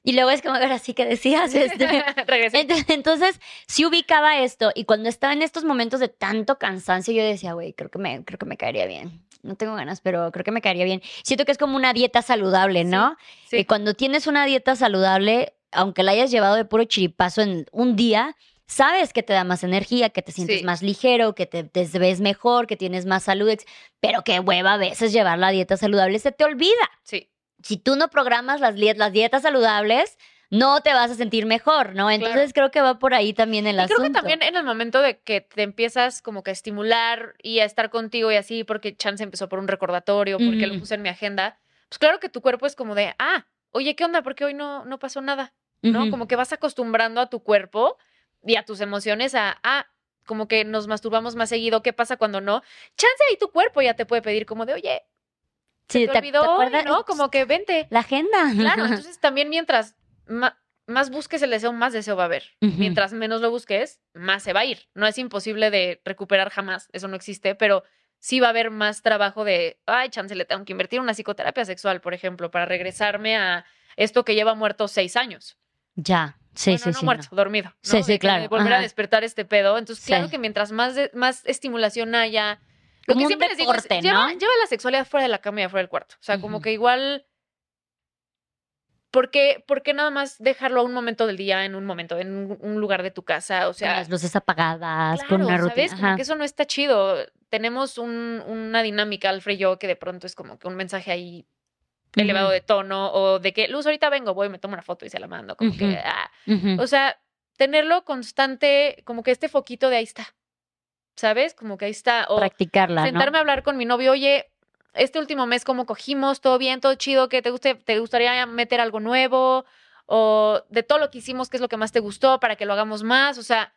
Y luego es como, a ver, así que decías, este, <laughs> Entonces, sí ubicaba esto y cuando estaba en estos momentos de tanto cansancio, yo decía, güey, creo que me, creo que me caería bien. No tengo ganas, pero creo que me caería bien. Siento que es como una dieta saludable, ¿no? Sí. Y cuando tienes una dieta saludable, aunque la hayas llevado de puro chiripazo en un día, sabes que te da más energía, que te sientes Sí. más ligero, que te, te ves mejor, que tienes más salud, pero qué hueva a veces llevar la dieta saludable, se te olvida Sí. si tú no programas las, dietas saludables, no te vas a sentir mejor, ¿no? Entonces creo que va por ahí también el Y creo asunto. que también en el momento de que te empiezas como que a estimular y a estar contigo y así, porque Chance empezó por un recordatorio, porque lo puse en mi agenda, pues claro que tu cuerpo es como de, ah, oye, ¿qué onda? ¿Por qué hoy no, no pasó nada? ¿No? Como que vas acostumbrando a tu cuerpo y a tus emociones a, ah, como que nos masturbamos más seguido, ¿qué pasa cuando no? Chance ahí tu cuerpo ya te puede pedir como de, oye, Sí, te olvidó hoy, ¿no? Como que vente. La agenda. Claro, <laughs> entonces también mientras más busques el deseo, más deseo va a haber. Mientras menos lo busques, más se va a ir. No es imposible de recuperar jamás, eso no existe, pero sí va a haber más trabajo de, ay, chance, le tengo que invertir en una psicoterapia sexual, por ejemplo, para regresarme a esto que lleva muerto seis años. Ya, sí, Bueno, sí, no sí. muerto, no. dormido. ¿no? Sí, sí, De claro, Volver a despertar este pedo. Entonces, Sí. claro que mientras más, de- más estimulación haya... Lo Como que siempre les digo es, deporte, lleva, ¿no? lleva la sexualidad fuera de la cama y afuera del cuarto. O sea, como que igual... ¿Por qué, por qué nada más dejarlo a un momento del día, en un momento, en un, lugar de tu casa? O Con sea, las luces apagadas, claro, con una ¿sabes? rutina. Como Ajá. que eso no está chido. Tenemos un- una dinámica, Alfred y yo, que de pronto es como que un mensaje ahí elevado de tono o de que, Luz, ahorita vengo, voy, me tomo una foto y se la mando. Como que, ah. O sea, tenerlo constante, como que este foquito de ahí está. ¿Sabes? Como que ahí está. O Practicarla, ¿no? sentarme a hablar con mi novio, oye, este último mes, ¿cómo cogimos? ¿Todo bien? ¿Todo chido? ¿Qué te, guste, te gustaría meter algo nuevo? O de todo lo que hicimos, ¿qué es lo que más te gustó para que lo hagamos más? O sea,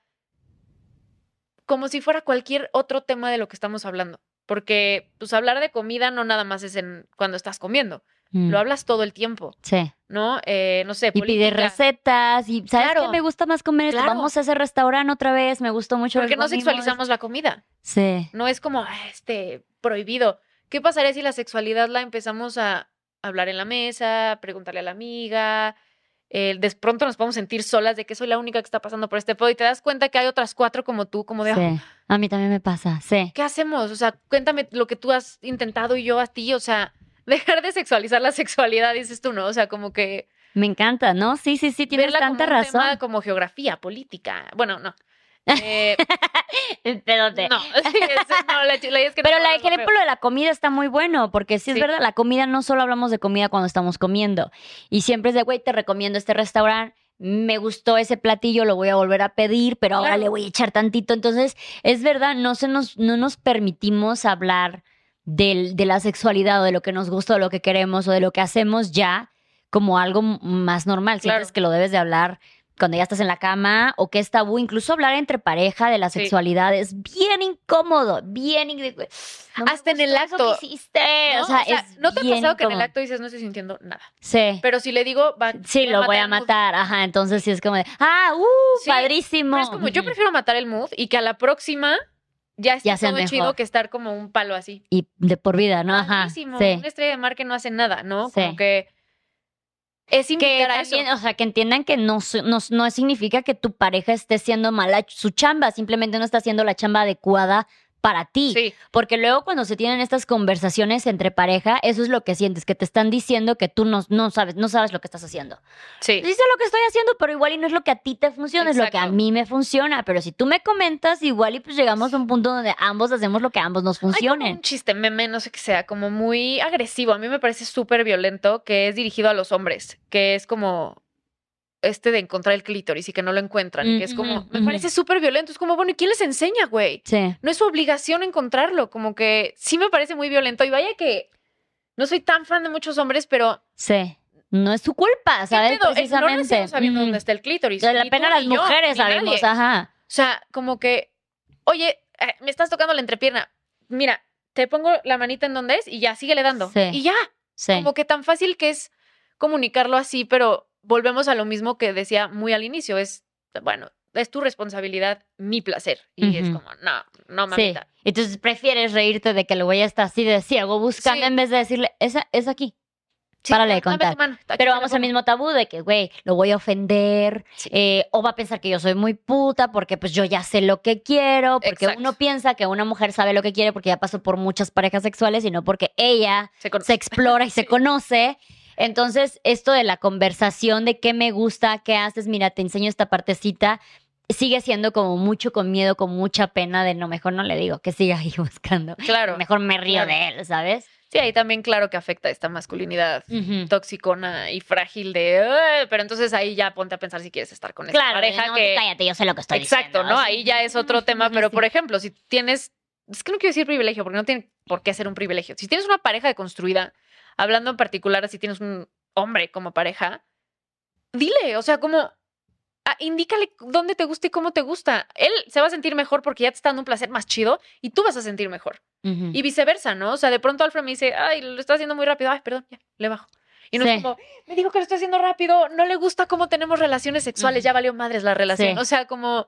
como si fuera cualquier otro tema de lo que estamos hablando. Porque, pues, hablar de comida no nada más es en cuando estás comiendo. Mm. lo hablas todo el tiempo, Sí. ¿no? Eh, no sé, Y política. recetas y ¿sabes Claro. qué me gusta más comer? Claro. Vamos a ese restaurante otra vez, me gustó mucho. Porque no comimos. sexualizamos la comida. Sí. No es como, "Ah, este, prohibido. ¿Qué pasaría si la sexualidad la empezamos a hablar en la mesa, preguntarle a la amiga? eh, de pronto nos podemos sentir solas de que soy la única que está pasando por este pedo y te das cuenta que hay otras cuatro como tú, como de, "Ah, Sí. A mí también me pasa, sí. ¿qué hacemos? O sea, cuéntame lo que tú has intentado y yo a ti, o sea, <laughs> dejar de sexualizar la sexualidad, dices tú, ¿no? O sea, como que Me encanta, ¿no? Sí, sí, sí, tienes verla tanta como un razón. tema como geografía, política. Bueno, no. Eh, <laughs> Espérate. no, <laughs> sí, es- no, la, la- es que no Pero la feo. ejemplo de la comida está muy bueno, porque sí es Sí. verdad, la comida no solo hablamos de comida cuando estamos comiendo. Y siempre es de, güey, te recomiendo este restaurante, me gustó ese platillo, lo voy a volver a pedir, pero ahora Claro. le voy a echar tantito. Entonces, es verdad, no, se nos, no nos permitimos hablar del, de la sexualidad o de lo que nos gusta o de lo que queremos o de lo que hacemos ya como algo más normal. Claro. Sientes que lo debes de hablar cuando ya estás en la cama o que es tabú, incluso hablar entre pareja de la Sí. sexualidad es bien incómodo, bien... no Hasta en el acto, hiciste. ¿no? O sea, es ¿no te ha pasado que en el acto dices no estoy sintiendo nada? Sí. Pero si le digo, va, Sí, lo voy a matar, ajá, entonces sí es como de, ah, uh, Sí, padrísimo. Pero es como, yo prefiero matar el mood y que a la próxima ya sea todo mejor. chido que estar como un palo así. Y de por vida, ¿no? Ajá, Padrísimo, sí. Una estrella de mar que no hace nada, ¿no? Como que es que invitar a también, eso. o sea, que entiendan que no, no, no significa que tu pareja esté haciendo mala su chamba, simplemente no está haciendo la chamba adecuada para ti. Sí, Porque luego cuando se tienen estas conversaciones entre pareja, eso es lo que sientes, que te están diciendo que tú no, no sabes, no sabes lo que estás haciendo. sí. Dice lo que estoy haciendo, pero igual y no es lo que a ti te funciona, es lo que a mí me funciona. Pero si tú me comentas, igual y pues llegamos a un punto donde ambos hacemos lo que a ambos nos Hay como funcione. un chiste, meme, no sé qué sea, como muy agresivo. A mí me parece súper violento que es dirigido a los hombres, que es como este de encontrar el clítoris y que no lo encuentran. y que es como, me parece súper violento. Es como, bueno, ¿y quién les enseña, güey? Sí. No es su obligación encontrarlo. Como que sí me parece muy violento. Y vaya que no soy tan fan de muchos hombres, pero Sí. No es su culpa, ¿qué ¿sabes? No Precisamente. nacimos sabiendo dónde está el clítoris. De la Ni pena tú, las yo, mujeres sabemos, nadie. ajá. O sea, como que, oye, eh, me estás tocando la entrepierna. Mira, te pongo la manita en donde es y ya, síguele dando. Sí. Y ya. Sí. Como que tan fácil que es comunicarlo así, pero volvemos a lo mismo que decía muy al inicio. Es, bueno, es tu responsabilidad, mi placer. Y es Ujú. como, no, no, Sí. mamita. Entonces prefieres reírte de que el güey está así de ciego buscando Sí. en vez de decirle, esa es aquí. Sí, Párale de contar. mano, Pero vamos al mismo tabú de que, güey, lo voy a ofender, Sí. eh, o va a pensar que yo soy muy puta porque pues yo ya sé lo que quiero, porque Exacto. uno piensa que una mujer sabe lo que quiere porque ya pasó por muchas parejas sexuales y no porque ella Se se explora y se <laughs> Sí. conoce. Entonces, esto de la conversación de qué me gusta, qué haces, mira, te enseño esta partecita, sigue siendo como mucho con miedo, con mucha pena de no, mejor no le digo, que siga ahí <laughs> buscando. Claro. Mejor me río claro. de él, ¿sabes? Sí, ahí también claro que afecta esta masculinidad Ujú. toxicona y frágil de, pero entonces ahí ya ponte a pensar si quieres estar con esa Claro, pareja no, que cállate, yo sé lo que estoy Exacto, diciendo. ¿no? Así, Ahí ya es otro <laughs> tema, pero sí. por ejemplo, si tienes, es que no quiero decir privilegio, porque no tiene por qué ser un privilegio. Si tienes una pareja deconstruida, hablando en particular, si tienes un hombre como pareja, dile, o sea, como, ah, indícale dónde te gusta y cómo te gusta. Él se va a sentir mejor porque ya te está dando un placer más chido y tú vas a sentir mejor. Y viceversa, ¿no? O sea, de pronto Alfred me dice, ay, lo está haciendo muy rápido, ay, perdón, ya, le bajo. Y no Sí. es como, me dijo que lo estoy haciendo rápido, no le gusta cómo tenemos relaciones sexuales, ya valió madres la relación. Sí. O sea, como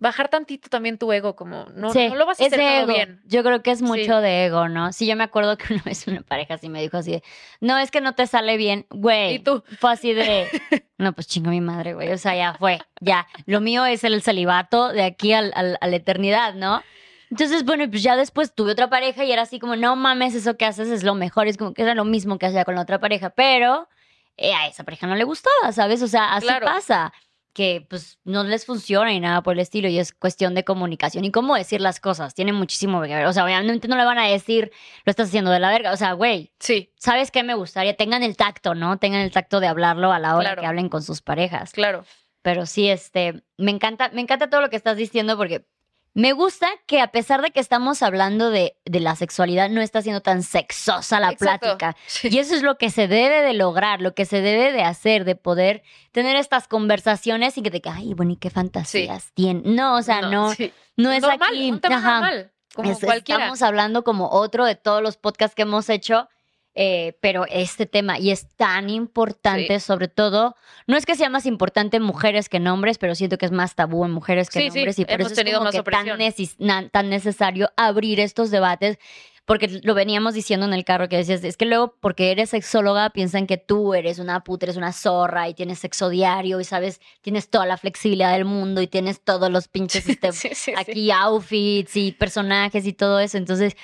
bajar tantito también tu ego, como no, Sí, no lo vas a hacer todo ego. bien. Yo creo que es Sí. mucho de ego, ¿no? Sí, yo me acuerdo que <laughs> una vez una pareja así me dijo así de, no, es que no te sale bien, güey. Y tú, Fue así de, <laughs> no, pues chingo mi madre, güey. O sea, ya fue, ya. Lo mío es el celibato de aquí al- al- a la eternidad, ¿no? Entonces, bueno, pues ya después tuve otra pareja y era así como, no mames, eso que haces es lo mejor. Es como que era lo mismo que hacía con la otra pareja, pero eh, a esa pareja no le gustaba, ¿sabes? O sea, así Claro. pasa. Que pues no les funciona y nada por el estilo. Y es cuestión de comunicación y cómo decir las cosas. Tiene muchísimo que ver. O sea, obviamente no le van a decir, lo estás haciendo de la verga. O sea, güey, sí, ¿sabes qué me gustaría? Tengan el tacto, ¿no? Tengan el tacto de hablarlo a la hora Claro. que hablen con sus parejas. claro. Pero sí, este, me encanta, me encanta todo lo que estás diciendo porque me gusta que a pesar de que estamos hablando de, de la sexualidad, no está siendo tan sexosa la Exacto. plática. Sí. Y eso es lo que se debe de lograr, lo que se debe de hacer, de poder tener estas conversaciones y que te ay, bueno, ¿y qué fantasías tienen? No, o sea, no, no, sí. es normal, aquí. un tema normal, como Es- cualquiera. Estamos hablando como otro de todos los podcasts que hemos hecho. Eh, pero este tema, y es tan importante, sobre todo, no es que sea más importante en mujeres que en hombres, pero siento que es más tabú en mujeres que Sí, en sí, hombres, y por hemos eso es como que tan, neces- tan necesario abrir estos debates. Porque lo veníamos diciendo en el carro que decías, es que luego porque eres sexóloga piensan que tú eres una puta, eres una zorra y tienes sexo diario y sabes, tienes toda la flexibilidad del mundo y tienes todos los pinches <laughs> este, Sí, sí, sí. aquí outfits y personajes y todo eso. Entonces,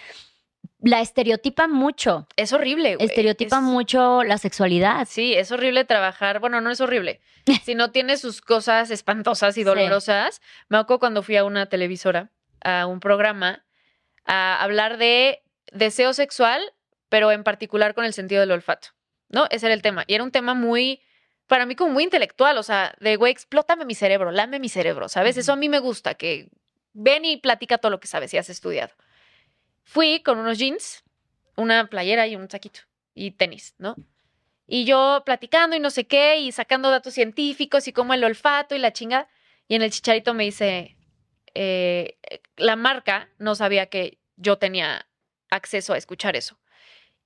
la estereotipa mucho, Es horrible, güey. estereotipa Es- mucho la sexualidad. Sí, es horrible trabajar. Bueno, no es horrible. <laughs> Si no tiene sus cosas espantosas y Sí. dolorosas. Me acuerdo cuando fui a una televisora, a un programa, a hablar de deseo sexual, pero en particular con el sentido del olfato. ¿No? Ese era el tema. Y era un tema muy, para mí como muy intelectual. O sea, de, güey, explótame mi cerebro, lame mi cerebro, ¿sabes? Eso a mí me gusta, que ven y platica todo lo que sabes y has estudiado. Fui con unos jeans, una playera y un saquito y tenis, ¿no? Y yo platicando y no sé qué, y sacando datos científicos y cómo el olfato y la chinga. Y en el chicharito me dice, eh, la marca no sabía que yo tenía acceso a escuchar eso.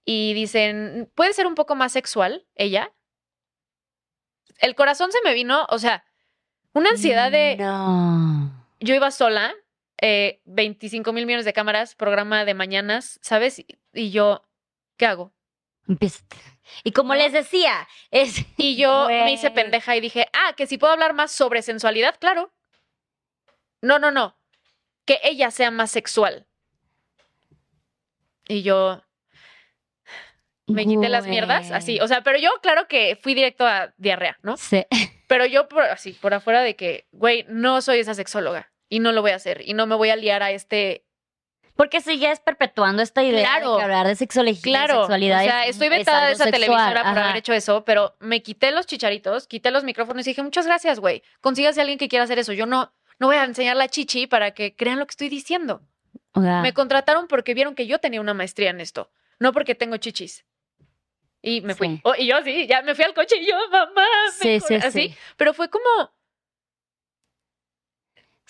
Y dicen, ¿puede ser un poco más sexual ella? El corazón se me vino, o sea, una ansiedad de... No. Yo iba sola, eh, 25 mil millones de cámaras, programa de mañanas, ¿sabes? Y, yo, ¿qué hago? Y como les decía, es... <laughs> Y yo me hice pendeja y dije, ah, que si puedo hablar más sobre sensualidad, claro. No, no, no. Que ella sea más sexual. Y yo me quité las mierdas, así. O sea, pero yo, claro que fui directo a diarrea, ¿no? Sí. Pero yo, por, así, por afuera de que, güey, no soy esa sexóloga. Y no lo voy a hacer. Y no me voy a liar a este. Porque sigues perpetuando esta idea Claro. de que hablar de sexología, Claro. sexualidad o sea, es- estoy es vetada de esa sexual, televisora por haber hecho eso, pero me quité los chicharitos, quité los micrófonos y dije, muchas gracias, güey. Consígase a alguien que quiera hacer eso. Yo no, no voy a enseñar la chichi para que crean lo que estoy diciendo. O sea, Me contrataron porque vieron que yo tenía una maestría en esto, no porque tengo chichis. Y me fui. Sí. Oh, y yo sí, ya me fui al coche y yo, mamá, Sí, sí, así. sí. Pero fue como,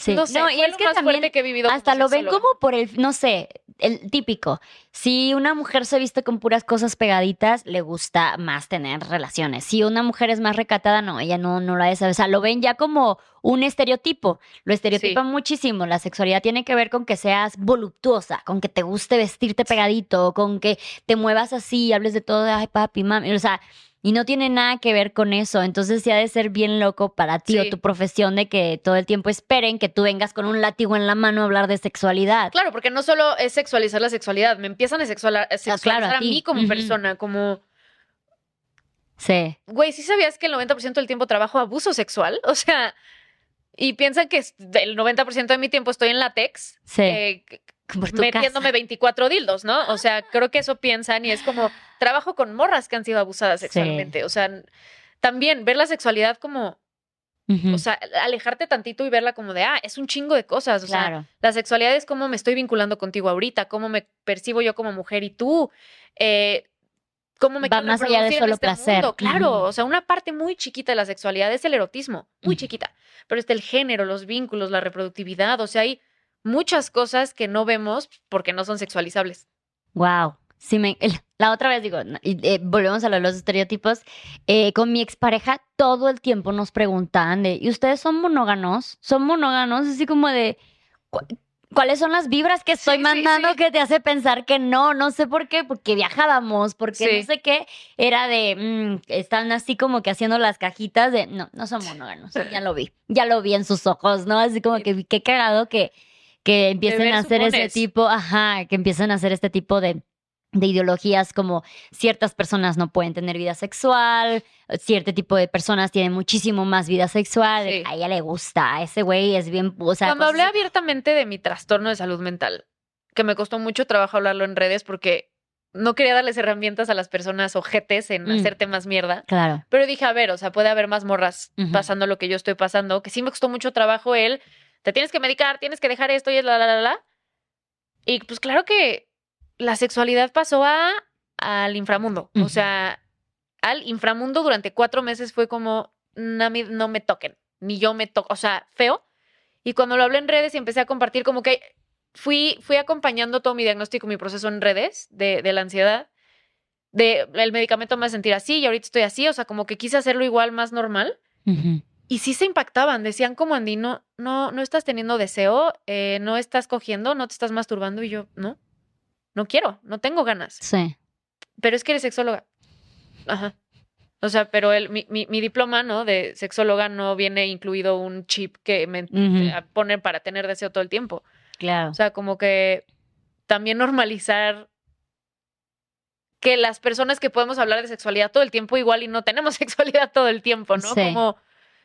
sí. no sé, y es lo que más también fuerte que he vivido. hasta lo ven como por el, no sé, el típico. Si una mujer se viste con puras cosas pegaditas, le gusta más tener relaciones. Si una mujer es más recatada, no, ella no, no la es. O sea, lo ven ya como un estereotipo. Lo estereotipan muchísimo. La sexualidad tiene que ver con que seas voluptuosa, con que te guste vestirte pegadito, con que te muevas así, hables de todo, de, ay, papi, mami. O sea, y no tiene nada que ver con eso. Entonces, sí ha de ser bien loco para ti o tu profesión de que todo el tiempo esperen que tú vengas con un látigo en la mano a hablar de sexualidad. Claro, porque no solo es sexualizar la sexualidad, me empiezan a sexualizar Ah, claro, a mí como persona, como, Sí. güey, ¿sí sabías que el 90% del tiempo trabajo abuso sexual? <laughs> O sea, y piensan que el 90% de mi tiempo estoy en látex, Sí. eh, metiéndome casa. 24 dildos, ¿no? O sea, creo que eso piensan y es como, trabajo con morras que han sido abusadas Sí. sexualmente. O sea, también ver la sexualidad como, o sea, alejarte tantito y verla como de, ah, es un chingo de cosas. O sea, claro. la sexualidad es cómo me estoy vinculando contigo ahorita, cómo me percibo yo como mujer y tú, eh, cómo me Va más allá de solo este placer. mundo. Claro, o sea, una parte muy chiquita de la sexualidad es el erotismo, muy chiquita, pero está el género, los vínculos, la reproductividad, o sea, hay muchas cosas que no vemos porque no son sexualizables. Wow. Sí, me, la otra vez digo, eh, volvemos a lo de los estereotipos. eh, con mi expareja todo el tiempo nos preguntaban de, ¿y ustedes son monóganos? ¿Son monóganos? Así como de, "¿Cu- ¿cuáles son las vibras que estoy Sí, mandando sí. que te hace pensar que no? No sé por qué, porque viajábamos, porque no sé qué. Era de, mm, están así como que haciendo las cajitas de, no, no son monóganos. <laughs> Ya lo vi, ya lo vi en sus ojos, ¿no? Así como que qué cagado que, que empiecen ver a hacer ese tipo, ajá, que empiecen a hacer este tipo de de ideologías como ciertas personas no pueden tener vida sexual, cierto tipo de personas tienen muchísimo más vida sexual, Sí. a ella le gusta, a ese güey es bien, o sea, Cuando hablé así. abiertamente de mi trastorno de salud mental, que me costó mucho trabajo hablarlo en redes porque no quería darles herramientas a las personas ojetes en Mm. hacerte más mierda. claro, Pero dije, a ver, o sea, puede haber más morras pasando lo que yo estoy pasando, que sí me costó mucho trabajo él, te tienes que medicar, tienes que dejar esto y es la, la, la, la. Y pues claro que la sexualidad pasó a, al inframundo. O sea, al inframundo durante cuatro meses fue como, no me, no me toquen, ni yo me toco, o sea, feo. Y cuando lo hablé en redes y empecé a compartir, como que fui, fui acompañando todo mi diagnóstico, mi proceso en redes de, de la ansiedad. de el medicamento me hace sentir así y ahorita estoy así, o sea, como que quise hacerlo igual más normal. Ujú. Y sí se impactaban, decían como Andy, no, no, no estás teniendo deseo, eh, no estás cogiendo, no te estás masturbando y yo, no, no quiero, no tengo ganas. Sí. Pero es que eres sexóloga. Ajá. O sea, pero el, mi, mi, mi diploma, ¿no? De sexóloga no viene incluido un chip que me Ujú. eh, pone para tener deseo todo el tiempo. Claro. O sea, como que también normalizar que las personas que podemos hablar de sexualidad todo el tiempo igual y no tenemos <laughs> sexualidad todo el tiempo, ¿no? Sí. Como,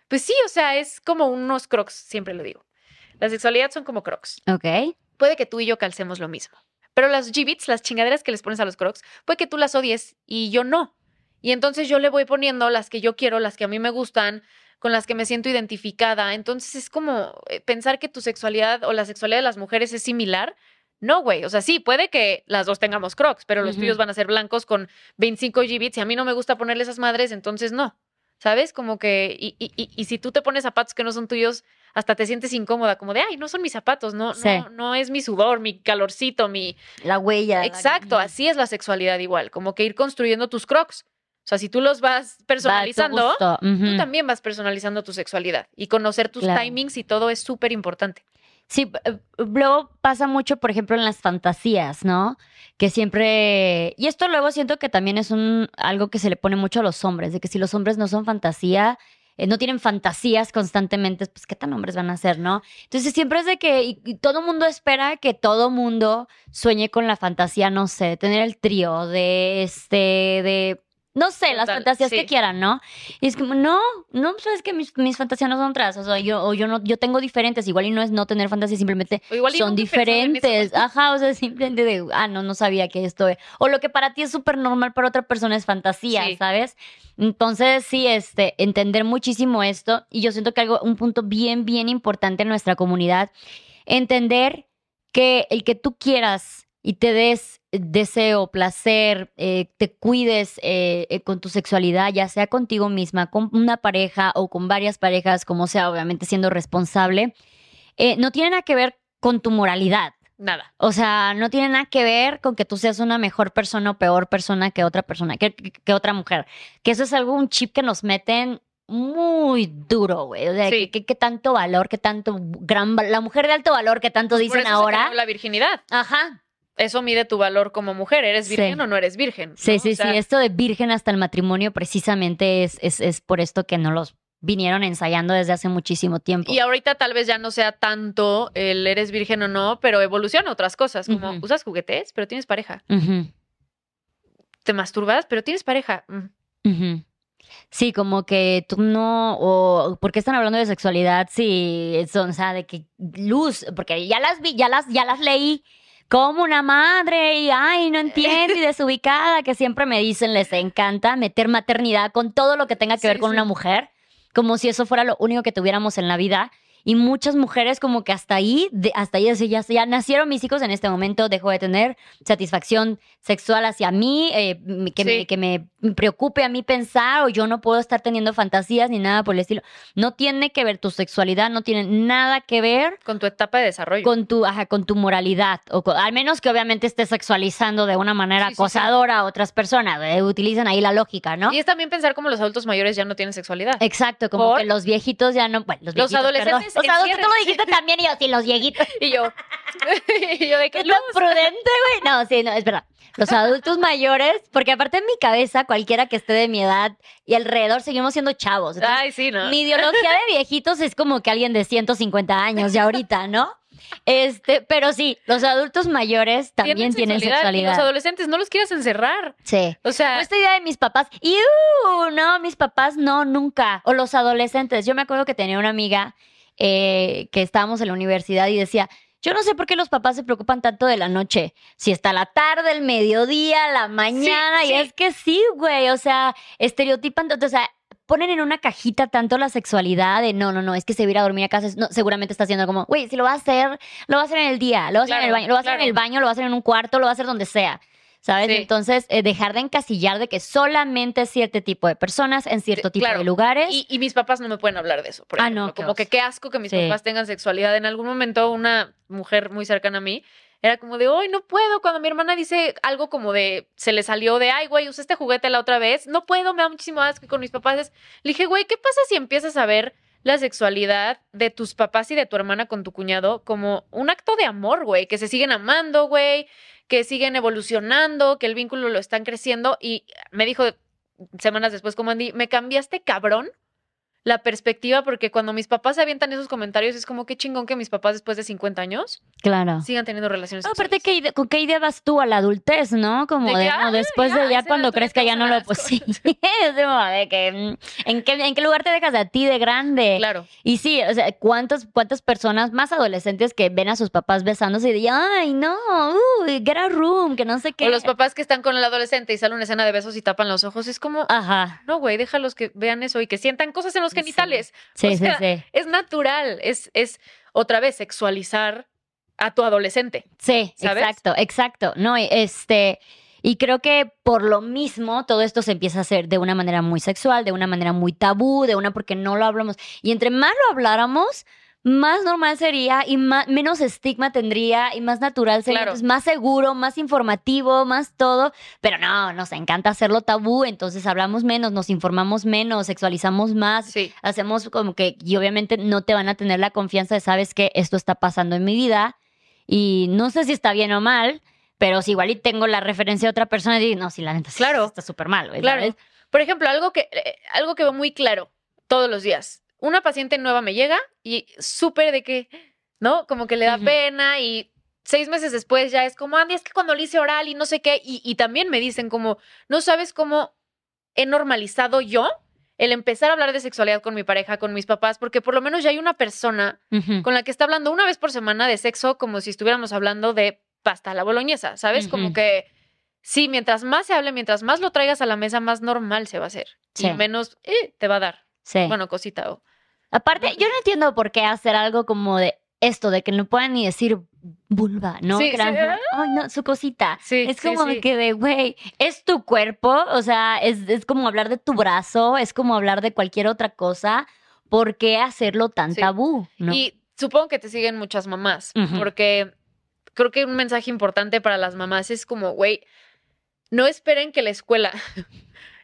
pues sí, o sea, es como unos crocs, siempre lo digo. La sexualidad son como crocs. Ok. Puede que tú y yo calcemos lo mismo. Pero las gibbets, las chingaderas que les pones a los crocs, puede que tú las odies y yo no. Y entonces yo le voy poniendo las que yo quiero, las que a mí me gustan, con las que me siento identificada. Entonces es como eh, pensar que tu sexualidad o la sexualidad de las mujeres es similar. No, güey. O sea, sí, puede que las dos tengamos crocs, pero los Ujú. tuyos van a ser blancos con 25 gibbets y a mí no me gusta ponerle esas madres, entonces no. ¿Sabes? Como que, y, y, y, y si tú te pones zapatos que no son tuyos, hasta te sientes incómoda, como de, ay, no son mis zapatos, no, Sí. no, no es mi sudor, mi calorcito, mi... La huella. Exacto, así es la sexualidad igual, como que ir construyendo tus crocs. O sea, si tú los vas Va personalizando, tú también vas personalizando tu sexualidad y conocer tus Claro. timings y todo es súper importante. Sí, eh, luego pasa mucho, por ejemplo, en las fantasías, ¿no? Que siempre. Y esto luego siento que también es un algo que se le pone mucho a los hombres, de que si los hombres no son fantasía, eh, no tienen fantasías constantemente, pues qué tan hombres van a ser, ¿no? Entonces siempre es de que y, y todo mundo espera que todo mundo sueñe con la fantasía, no sé, tener el trío, de este, de. No sé, las fantasías sí. que quieran, ¿no? Y es como, no, no, sabes que mis, mis fantasías no son otras. O sea, yo, o yo no, yo tengo diferentes. Igual y no es no tener fantasías, simplemente igual son diferentes. Ajá, o sea, simplemente de, ah, no, no sabía que esto. es- O lo que para ti es súper normal, para otra persona es fantasía, Sí. ¿sabes? Entonces, sí, este, entender muchísimo esto. Y yo siento que algo, un punto bien, bien importante en nuestra comunidad, entender que el que tú quieras y te des deseo, placer, eh, te cuides eh, eh, con tu sexualidad, ya sea contigo misma, con una pareja o con varias parejas, como sea, obviamente siendo responsable, no tiene nada que ver con tu moralidad. Nada. O sea, no tiene nada que ver con que tú seas una mejor persona o peor persona que otra persona, que, otra mujer. Que eso es algo, un chip que nos meten muy duro, güey. O sea, Sí. que, que- que tanto valor, que tanto gran... La mujer de alto valor que tanto Por dicen eso se ahora. la virginidad. Ajá. Eso mide tu valor como mujer. ¿Eres Sí. virgen o no eres virgen? Sí, ¿no? sí, O sea, sí. Esto de virgen hasta el matrimonio precisamente es, es, es por esto que no los vinieron ensayando desde hace muchísimo tiempo. Y ahorita tal vez ya no sea tanto el eres virgen o no, pero evoluciona otras cosas, como usas juguetes, pero tienes pareja. Te masturbas, pero tienes pareja. Mm. Sí, como que tú no, o ¿por qué están hablando de sexualidad si son, o sea, de que luz, porque ya las vi, ya las, ya las leí como una madre y ay, no entiendo y <laughs> desubicada, que siempre me dicen, les encanta meter maternidad con todo lo que tenga que Sí, ver con sí. una mujer, como si eso fuera lo único que tuviéramos en la vida. Y muchas mujeres como que hasta ahí, de- hasta ahí, ya, ya nacieron mis hijos en este momento, dejo de tener satisfacción sexual hacia mí, eh, que, me, que me preocupe a mí pensar o yo no puedo estar teniendo fantasías ni nada por el estilo. No tiene que ver tu sexualidad, no tiene nada que ver Con tu etapa de desarrollo. con tu, ajá, con tu moralidad, o con- al menos que obviamente estés sexualizando de una manera Sí, sí, sí. acosadora a otras personas, eh, utilizan ahí la lógica, ¿no? Y es también pensar como los adultos mayores ya no tienen sexualidad. Exacto, como Por- que los viejitos ya no, bueno, los, Los viejitos, adolescentes perdón. los adultos, tú lo dijiste también y yo, sí, los viejitos. <laughs> Y yo, <laughs> y yo de ¿Qué que tan prudente, güey? No, sí, no, es verdad. Los adultos mayores, porque aparte en mi cabeza, cualquiera que esté de mi edad y alrededor seguimos siendo chavos. Entonces, Ay, sí, ¿no? Mi ideología de viejitos es como que alguien de 150 años ya ahorita, ¿no? Este, pero sí, los adultos mayores también tienen sexualidad. los adolescentes no los quieras encerrar. Sí. O sea, esta idea de mis papás, y uh, no, mis papás no, nunca. O los adolescentes. Yo me acuerdo que tenía una amiga eh, que estábamos en la universidad y decía, yo no sé por qué los papás se preocupan tanto de la noche. Si está la tarde, el mediodía, la mañana. Sí, y sí. es que sí, güey. O sea, estereotipan, o sea, ponen en una cajita tanto la sexualidad de no, no, no, es que se va a ir a dormir a casa. No, seguramente está haciendo como, güey, si lo va a hacer, lo va a hacer en el día, lo va a hacer en el baño, lo va a hacer en el baño, lo va a hacer en un cuarto, lo va a hacer donde sea. ¿Sabes? Sí. Entonces, eh, dejar de encasillar de que solamente cierto tipo de personas en cierto Sí, tipo claro. de lugares. y, y mis papás no me pueden hablar de eso. Por Ah, ejemplo. no, Como que qué asco que mis Sí. papás tengan sexualidad. En algún momento, una mujer muy cercana a mí Era como de, hoy no puedo. Cuando mi hermana dice algo como de, se le salió de, ay, güey, usé este juguete la otra vez, no puedo, me da muchísimo asco. Y con mis papás es- le dije, güey, ¿qué pasa si empiezas a ver la sexualidad de tus papás y de tu hermana con tu cuñado como un acto de amor, güey? Que se siguen amando, güey, que siguen evolucionando, que el vínculo lo están creciendo. Y me dijo semanas después, como Andy, me cambiaste cabrón la perspectiva porque cuando mis papás se avientan esos comentarios es como qué chingón que mis papás después de 50 años Claro. sigan teniendo relaciones No, aparte. ¿qué ¿con qué idea vas tú a la adultez, no? Como De de, que, no, "Ay, después ya, de ya cuando crezca ya no lo... Pues sí, asco". es como de que... mm, ¿en qué, ¿En qué lugar te dejas a ti de grande? Claro. Y sí, o sea, ¿cuántas, cuántas personas más adolescentes que ven a sus papás besándose y dicen, ay, no, uy, get a room, que no sé qué. O los papás que están con el adolescente y sale una escena de besos y tapan los ojos. Es como, Ajá, no, güey, déjalos que vean eso y que sientan cosas en los. Genitales. sí, O sí, sea, sí. Es natural. Es, es otra vez sexualizar a tu adolescente. Sí, ¿sabes? exacto, exacto. No, este, y creo que por lo mismo todo esto se empieza a hacer de una manera muy sexual, de una manera muy tabú, de una porque no lo hablamos. Y entre más lo habláramos, más normal sería y más, menos estigma tendría y más natural sería, Claro. entonces, más seguro, más informativo, más todo. Pero no, nos encanta hacerlo tabú, entonces hablamos menos, nos informamos menos, sexualizamos más, Sí. hacemos como que, y obviamente no te van a tener la confianza de, sabes que esto está pasando en mi vida y no sé si está bien o mal, pero si igual y tengo la referencia de otra persona y digo, no, si la neta Claro. está súper mal, güey, Claro. Por ejemplo, algo que, eh, algo que veo muy claro todos los días. Una paciente nueva me llega y súper de que, ¿no? Como que le da pena y seis meses después ya es como, Andy, es que cuando le hice oral y no sé qué, y, y también me dicen como, no sabes cómo he normalizado yo el empezar a hablar de sexualidad con mi pareja, con mis papás, porque por lo menos ya hay una persona con la que está hablando una vez por semana de sexo como si estuviéramos hablando de pasta a la boloñesa, ¿sabes? Como que sí, mientras más se hable, mientras más lo traigas a la mesa, más normal se va a hacer. Sí. Y menos eh, te va a dar. Sí. Bueno, cosita. o- Aparte, yo no entiendo por qué hacer algo como de esto, de que no puedan ni decir vulva, ¿no? Sí, sí, Ay, no, su cosita. Sí, Es como que de, güey, es tu cuerpo, o sea, es, es como hablar de tu brazo, es como hablar de cualquier otra cosa. ¿Por qué hacerlo tan tabú? ¿no? Y supongo que te siguen muchas mamás, porque creo que un mensaje importante para las mamás es como, güey, no esperen que la escuela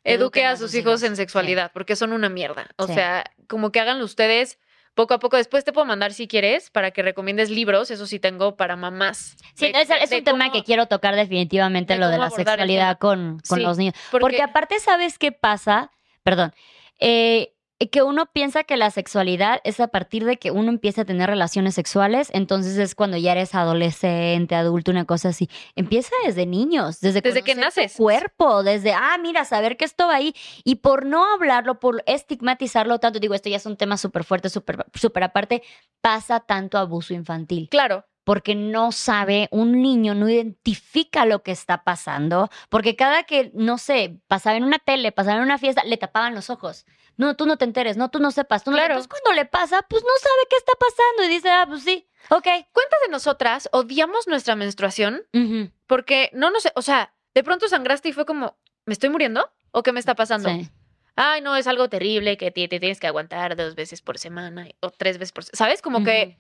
eduque a sus hijos en sexualidad, porque son una mierda. O Sí. sea, como que háganlo ustedes poco a poco. Después te puedo mandar si quieres para que recomiendes libros, eso sí tengo para mamás. Sí, De- es, es de un tema que quiero tocar definitivamente, de lo de la sexualidad con, con Sí, los niños. Porque, Porque, aparte, ¿sabes qué pasa? Perdón. Eh, que uno piensa que la sexualidad es a partir de que uno empieza a tener relaciones sexuales, entonces es cuando ya eres adolescente, adulto, una cosa así. Empieza desde niños, desde, Desde que conocer tu naces. cuerpo, desde, ah, mira, saber que esto va ahí. Y por no hablarlo, por estigmatizarlo tanto, digo, esto ya es un tema súper fuerte, súper súper aparte, pasa tanto abuso infantil claro, porque no sabe, un niño no identifica lo que está pasando, porque cada que, no sé, pasaba en una tele, pasaba en una fiesta, le tapaban los ojos. No, tú no te enteres, no, tú no sepas, tú no Claro. Entonces cuando le pasa, pues no sabe qué está pasando y dice, ah, pues sí, ok. ¿cuántas de nosotras odiamos nuestra menstruación porque no nos, o sea, de pronto sangraste y fue como, ¿me estoy muriendo? ¿O qué me está pasando? sí. Ay, no, es algo terrible que te tienes que aguantar dos veces por semana o tres veces por semana. ¿Sabes? Como que.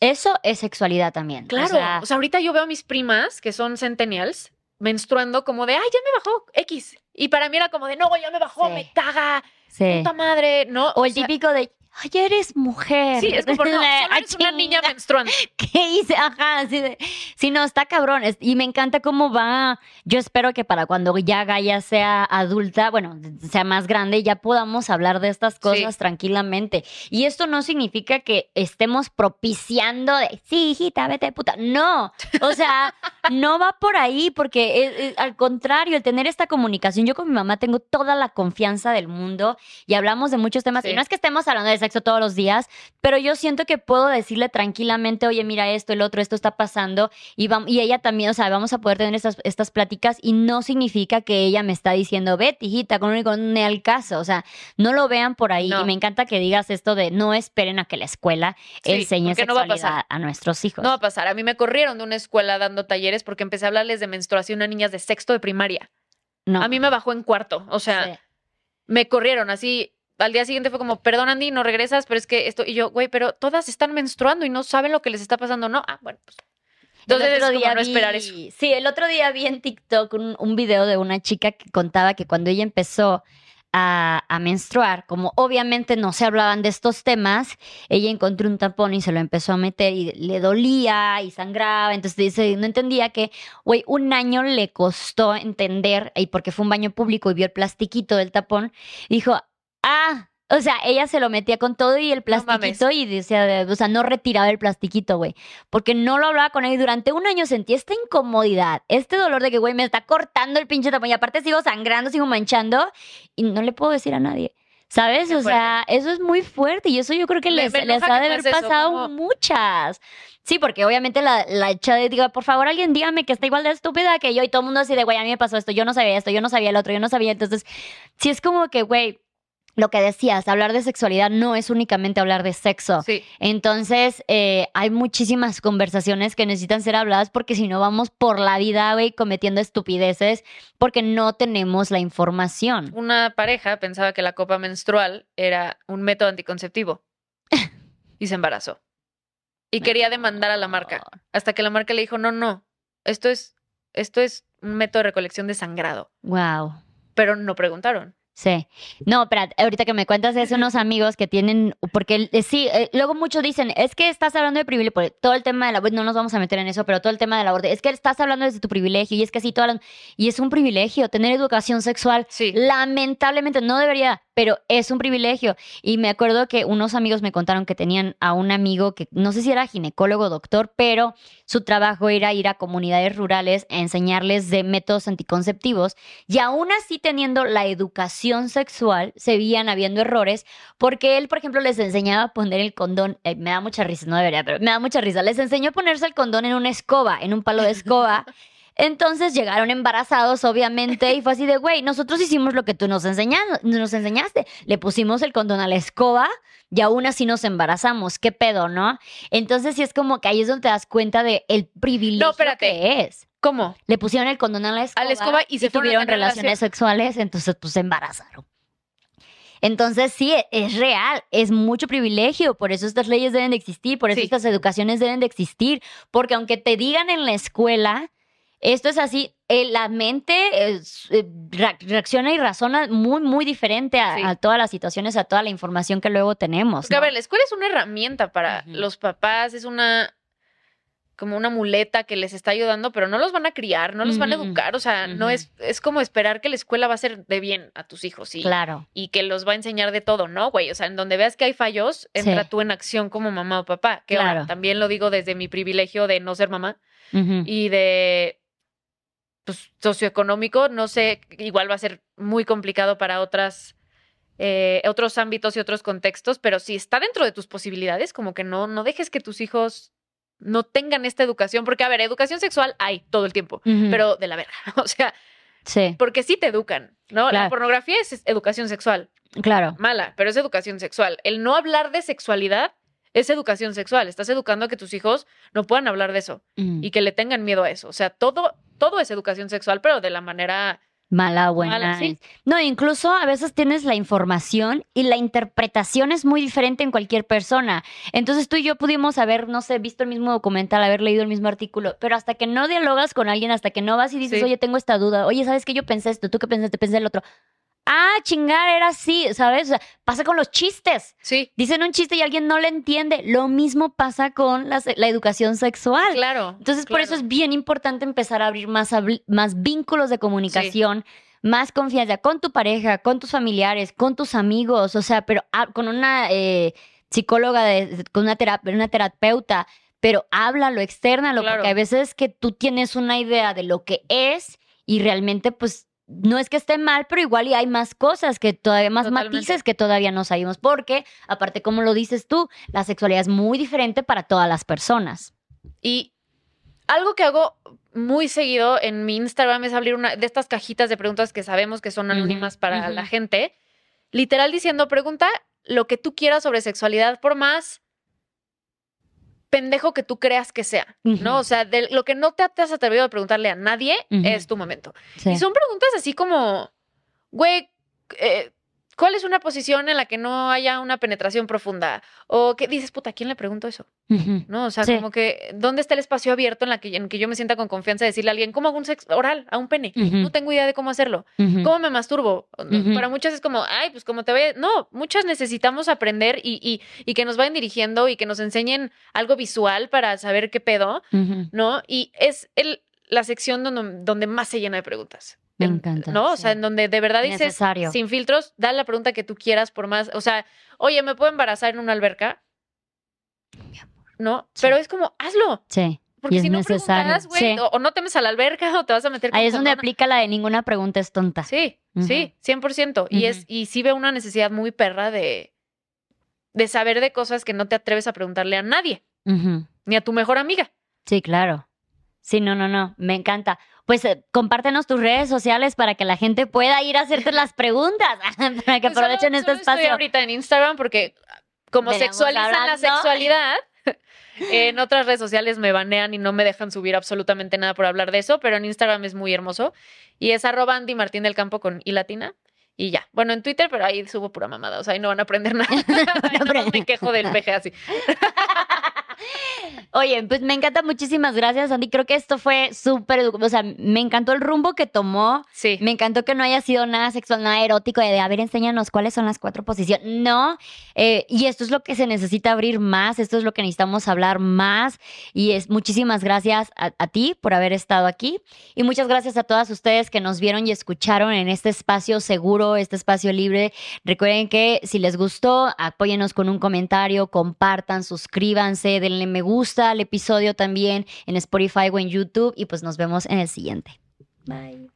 Eso es sexualidad también. claro, O sea, ahorita yo veo a mis primas que son centennials menstruando como de, ay, ya me bajó X. Y para mí era como de, no, ya me bajó, Sí. me caga, sí. puta madre, ¿no? O el sea, típico de, ay, eres mujer. Sí, es como, no, <laughs> La- solo eres una niña chinga. menstruando. <laughs> ¿Qué hice? Ajá, así de. Sí, no, está cabrón. es- y me encanta cómo va. Yo espero que para cuando ya Gaia sea adulta, bueno, sea más grande, ya podamos hablar de estas cosas Sí. tranquilamente. Y esto no significa que estemos propiciando de, sí, hijita, vete de puta. No. O sea, <laughs> no va por ahí, porque es- es- al contrario, el tener esta comunicación, yo con mi mamá tengo toda la confianza del mundo y hablamos de muchos temas. Sí. Y no es que estemos hablando de sexo todos los días, pero yo siento que puedo decirle tranquilamente, oye, mira esto, el otro, esto está pasando, y, vam- y ella también, o sea, vamos a poder tener estas, estas pláticas y no significa que ella me está diciendo, vete, hijita, con un al caso, o sea, no lo vean por ahí. No. Y me encanta que digas esto de no esperen a que la escuela Sí, enseñe porque no va a sexualidad pasar. a, nuestros hijos. No va a pasar. A mí me corrieron de una escuela dando talleres porque empecé a hablarles de menstruación a niñas de sexto de primaria. No. A mí me bajó en cuarto. O sea, Sí. me corrieron así. Al día siguiente fue como, perdón, Andy, no regresas, pero es que esto. Y yo, güey, pero todas están menstruando y no saben lo que les está pasando, ¿no? Ah, bueno, pues. Entonces El es otro como día no esperar eso. Sí, el otro día vi en TikTok un, un video de una chica que contaba que cuando ella empezó a, a menstruar, como obviamente no se hablaban de estos temas, ella encontró un tampón y se lo empezó a meter y le dolía y sangraba. Entonces dice, no entendía que, güey, un año le costó entender, y porque fue un baño público y vio el plastiquito del tapón, dijo, ah. O sea, ella se lo metía con todo y el No plastiquito y decía, o sea, no retiraba el plastiquito, güey porque no lo hablaba con él y durante un año sentí esta incomodidad, este dolor de que, güey, me está cortando el pinche tapón y aparte sigo sangrando, sigo manchando y no le puedo decir a nadie. ¿Sabes? Qué o sea, eso es muy fuerte y eso yo creo que Me- les, me les enoja ha de haber pasado como- muchas. Sí, porque obviamente la, la hecha de, diga, por favor, alguien dígame que está igual de estúpida que yo y todo el mundo así de, güey, a mí me pasó esto, yo no sabía esto, yo no sabía el otro, yo no sabía. Entonces, sí es como que, güey, lo que decías, hablar de sexualidad no es únicamente hablar de sexo. Sí. Entonces, eh, hay muchísimas conversaciones que necesitan ser habladas porque si no vamos por la vida, güey, cometiendo estupideces porque no tenemos la información. Una pareja pensaba que la copa menstrual era un método anticonceptivo <laughs> y se embarazó. Y quería demandar a la marca. Hasta que la marca le dijo, no, no, esto es, esto es un método de recolección de sangrado. Wow. Pero no preguntaron. Sí. No, espera, ahorita que me cuentas es unos amigos que tienen, porque eh, sí, eh, luego muchos dicen, es que estás hablando de privilegio, porque todo el tema del aborto, no nos vamos a meter en eso, pero todo el tema del aborto, es que estás hablando desde tu privilegio y es que sí, todas las- y es un privilegio tener educación sexual. Sí. Lamentablemente no debería, pero es un privilegio. Y me acuerdo que unos amigos me contaron que tenían a un amigo que no sé si era ginecólogo o doctor, pero su trabajo era ir a comunidades rurales a enseñarles de métodos anticonceptivos y aún así teniendo la educación sexual, seguían habiendo errores porque él, por ejemplo, les enseñaba a poner el condón, eh, me da mucha risa, no debería, pero me da mucha risa, les enseñó a ponerse el condón en una escoba, en un palo de escoba. <laughs> Entonces llegaron embarazados, obviamente, y fue así de, güey, nosotros hicimos lo que tú nos, enseñaste, nos enseñaste. Le pusimos el condón a la escoba y aún así nos embarazamos. ¿Qué pedo, no? Entonces sí es como que ahí es donde te das cuenta de el privilegio No, que es. ¿Cómo? Le pusieron el condón a la escoba, escoba y se a tuvieron relaciones sexuales, entonces pues se embarazaron. Entonces sí, es real, es mucho privilegio, por eso estas leyes deben de existir, por eso Sí. estas educaciones deben de existir, porque aunque te digan en la escuela, esto es así, eh, la mente es, eh, ra- reacciona y razona muy, muy diferente a, Sí. a todas las situaciones, a toda la información que luego tenemos. Porque, a ¿no? ver, la escuela es una herramienta para Ujú. los papás, es una como una muleta que les está ayudando, pero no los van a criar, no los van a educar, o sea, no es, es como esperar que la escuela va a ser de bien a tus hijos y, Claro, y que los va a enseñar de todo, ¿no, güey? O sea, en donde veas que hay fallos, entra Sí. tú en acción como mamá o papá, que ahora también lo digo desde mi privilegio de no ser mamá y de pues, socioeconómico, no sé, igual va a ser muy complicado para otras eh, otros ámbitos y otros contextos, pero si está dentro de tus posibilidades, como que no, no dejes que tus hijos no tengan esta educación, porque a ver, educación sexual hay todo el tiempo, pero de la verga, <laughs> o sea, sí, porque sí te educan, ¿no? La pornografía es educación sexual, claro. mala, pero es educación sexual. El no hablar de sexualidad es educación sexual, estás educando a que tus hijos no puedan hablar de eso Mm. y que le tengan miedo a eso, o sea, todo, todo es educación sexual, pero de la manera... Mala, buena. Mala, sí. No, incluso a veces tienes la información y la interpretación es muy diferente en cualquier persona. Entonces tú y yo pudimos haber, no sé, visto el mismo documental, haber leído el mismo artículo, pero hasta que no dialogas con alguien, hasta que no vas y dices, Sí. oye, tengo esta duda, oye, ¿sabes qué? Yo pensé esto, tú qué pensaste, pensé el otro. Ah, chingar, era así, ¿sabes? O sea, pasa con los chistes. Sí, Dicen un chiste y alguien no le entiende. Lo mismo pasa con la, educación sexual. claro. Entonces, por eso es bien importante empezar a abrir más, más vínculos de comunicación, más confianza con tu pareja, con tus familiares, con tus amigos, o sea, pero ah, con una eh, psicóloga, de- con una, terap- una terapeuta, pero háblalo, externalo, Claro. porque hay veces que tú tienes una idea de lo que es y realmente, pues, no es que esté mal, pero igual y hay más cosas que todavía, más Totalmente. matices que todavía no sabemos, porque, aparte, como lo dices tú, la sexualidad es muy diferente para todas las personas. Y algo que hago muy seguido en mi Instagram es abrir una de estas cajitas de preguntas que sabemos que son anónimas para la gente, literal diciendo, pregunta lo que tú quieras sobre sexualidad, por más pendejo que tú creas que sea, ¿no? O sea, de lo que no te, te has atrevido a preguntarle a nadie es tu momento. Sí. Y son preguntas así como, güey, eh, ¿cuál es una posición en la que no haya una penetración profunda? O que dices, puta, ¿a quién le pregunto eso? ¿No? O sea, Sí. como que, ¿dónde está el espacio abierto en la que, en que yo me sienta con confianza de decirle a alguien, ¿cómo hago un sexo oral a un pene? No tengo idea de cómo hacerlo. ¿Cómo me masturbo? Para muchas es como, ay, pues como te ve. No, muchas necesitamos aprender y, y, y que nos vayan dirigiendo y que nos enseñen algo visual para saber qué pedo. ¿no? Y es el, la sección donde, donde más se llena de preguntas. Me En- encanta, ¿No? O sea, en donde de verdad dices, Necesario. sin filtros, da la pregunta que tú quieras por más. O sea, oye, ¿me puedo embarazar en una alberca? ¿No? Sí. Pero es como, hazlo. Sí. Porque Y es si no necesario, preguntas, güey, sí. o, o no te metes a la alberca o te vas a meter con Ahí es donde aplica la de ninguna pregunta es tonta. Sí, sí, 100%. Y, es, y sí veo una necesidad muy perra de, de saber de cosas que no te atreves a preguntarle a nadie, Ujú. ni a tu mejor amiga. Sí, claro. Sí, no, no, no. Me encanta. Pues eh, compártenos tus redes sociales para que la gente pueda ir a hacerte las preguntas, <laughs> para que Pues solo- aprovechen este solo Estoy espacio. ahorita en Instagram porque como sexualizan la sexualidad, <laughs> en otras redes sociales me banean y no me dejan subir absolutamente nada por hablar de eso, pero en Instagram es muy hermoso. Y es arroba Andy Martín del Campo con I latina. Y ya. Bueno, en Twitter, pero ahí subo pura mamada. O sea, ahí no van a aprender nada. <laughs> Más me quejo del peje así. Oye, pues me encanta, muchísimas gracias, Andy. Creo que esto fue súper, o sea, me encantó el rumbo que tomó. Sí. Me encantó que no haya sido nada sexual, nada erótico, de, a ver, enséñanos cuáles son las cuatro posiciones. No, eh, y esto es lo que se necesita abrir más, esto es lo que necesitamos hablar más. Y es muchísimas gracias a, a ti por haber estado aquí. Y muchas gracias a todas ustedes que nos vieron y escucharon en este espacio seguro, este espacio libre. Recuerden que si les gustó, apóyenos con un comentario, compartan, suscríbanse, denle me gusta al episodio también en Spotify o en YouTube. Y pues nos vemos en el siguiente. Bye.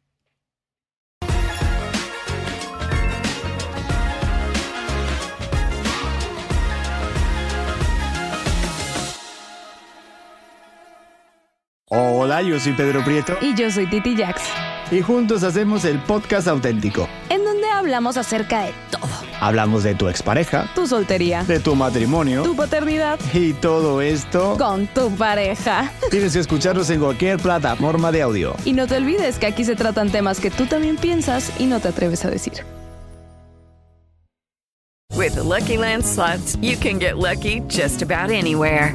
Hola, yo soy Pedro Prieto Y yo soy Titi Jax, y juntos hacemos el podcast auténtico. en hablamos acerca de todo. Hablamos de tu expareja, Tu soltería, de tu matrimonio tu paternidad y todo esto. con tu pareja. Tienes que escucharnos en cualquier plataforma de audio. Y no te olvides que aquí se tratan temas que tú también piensas y no te atreves a decir. With the Lucky Land slots, you can get lucky just about anywhere.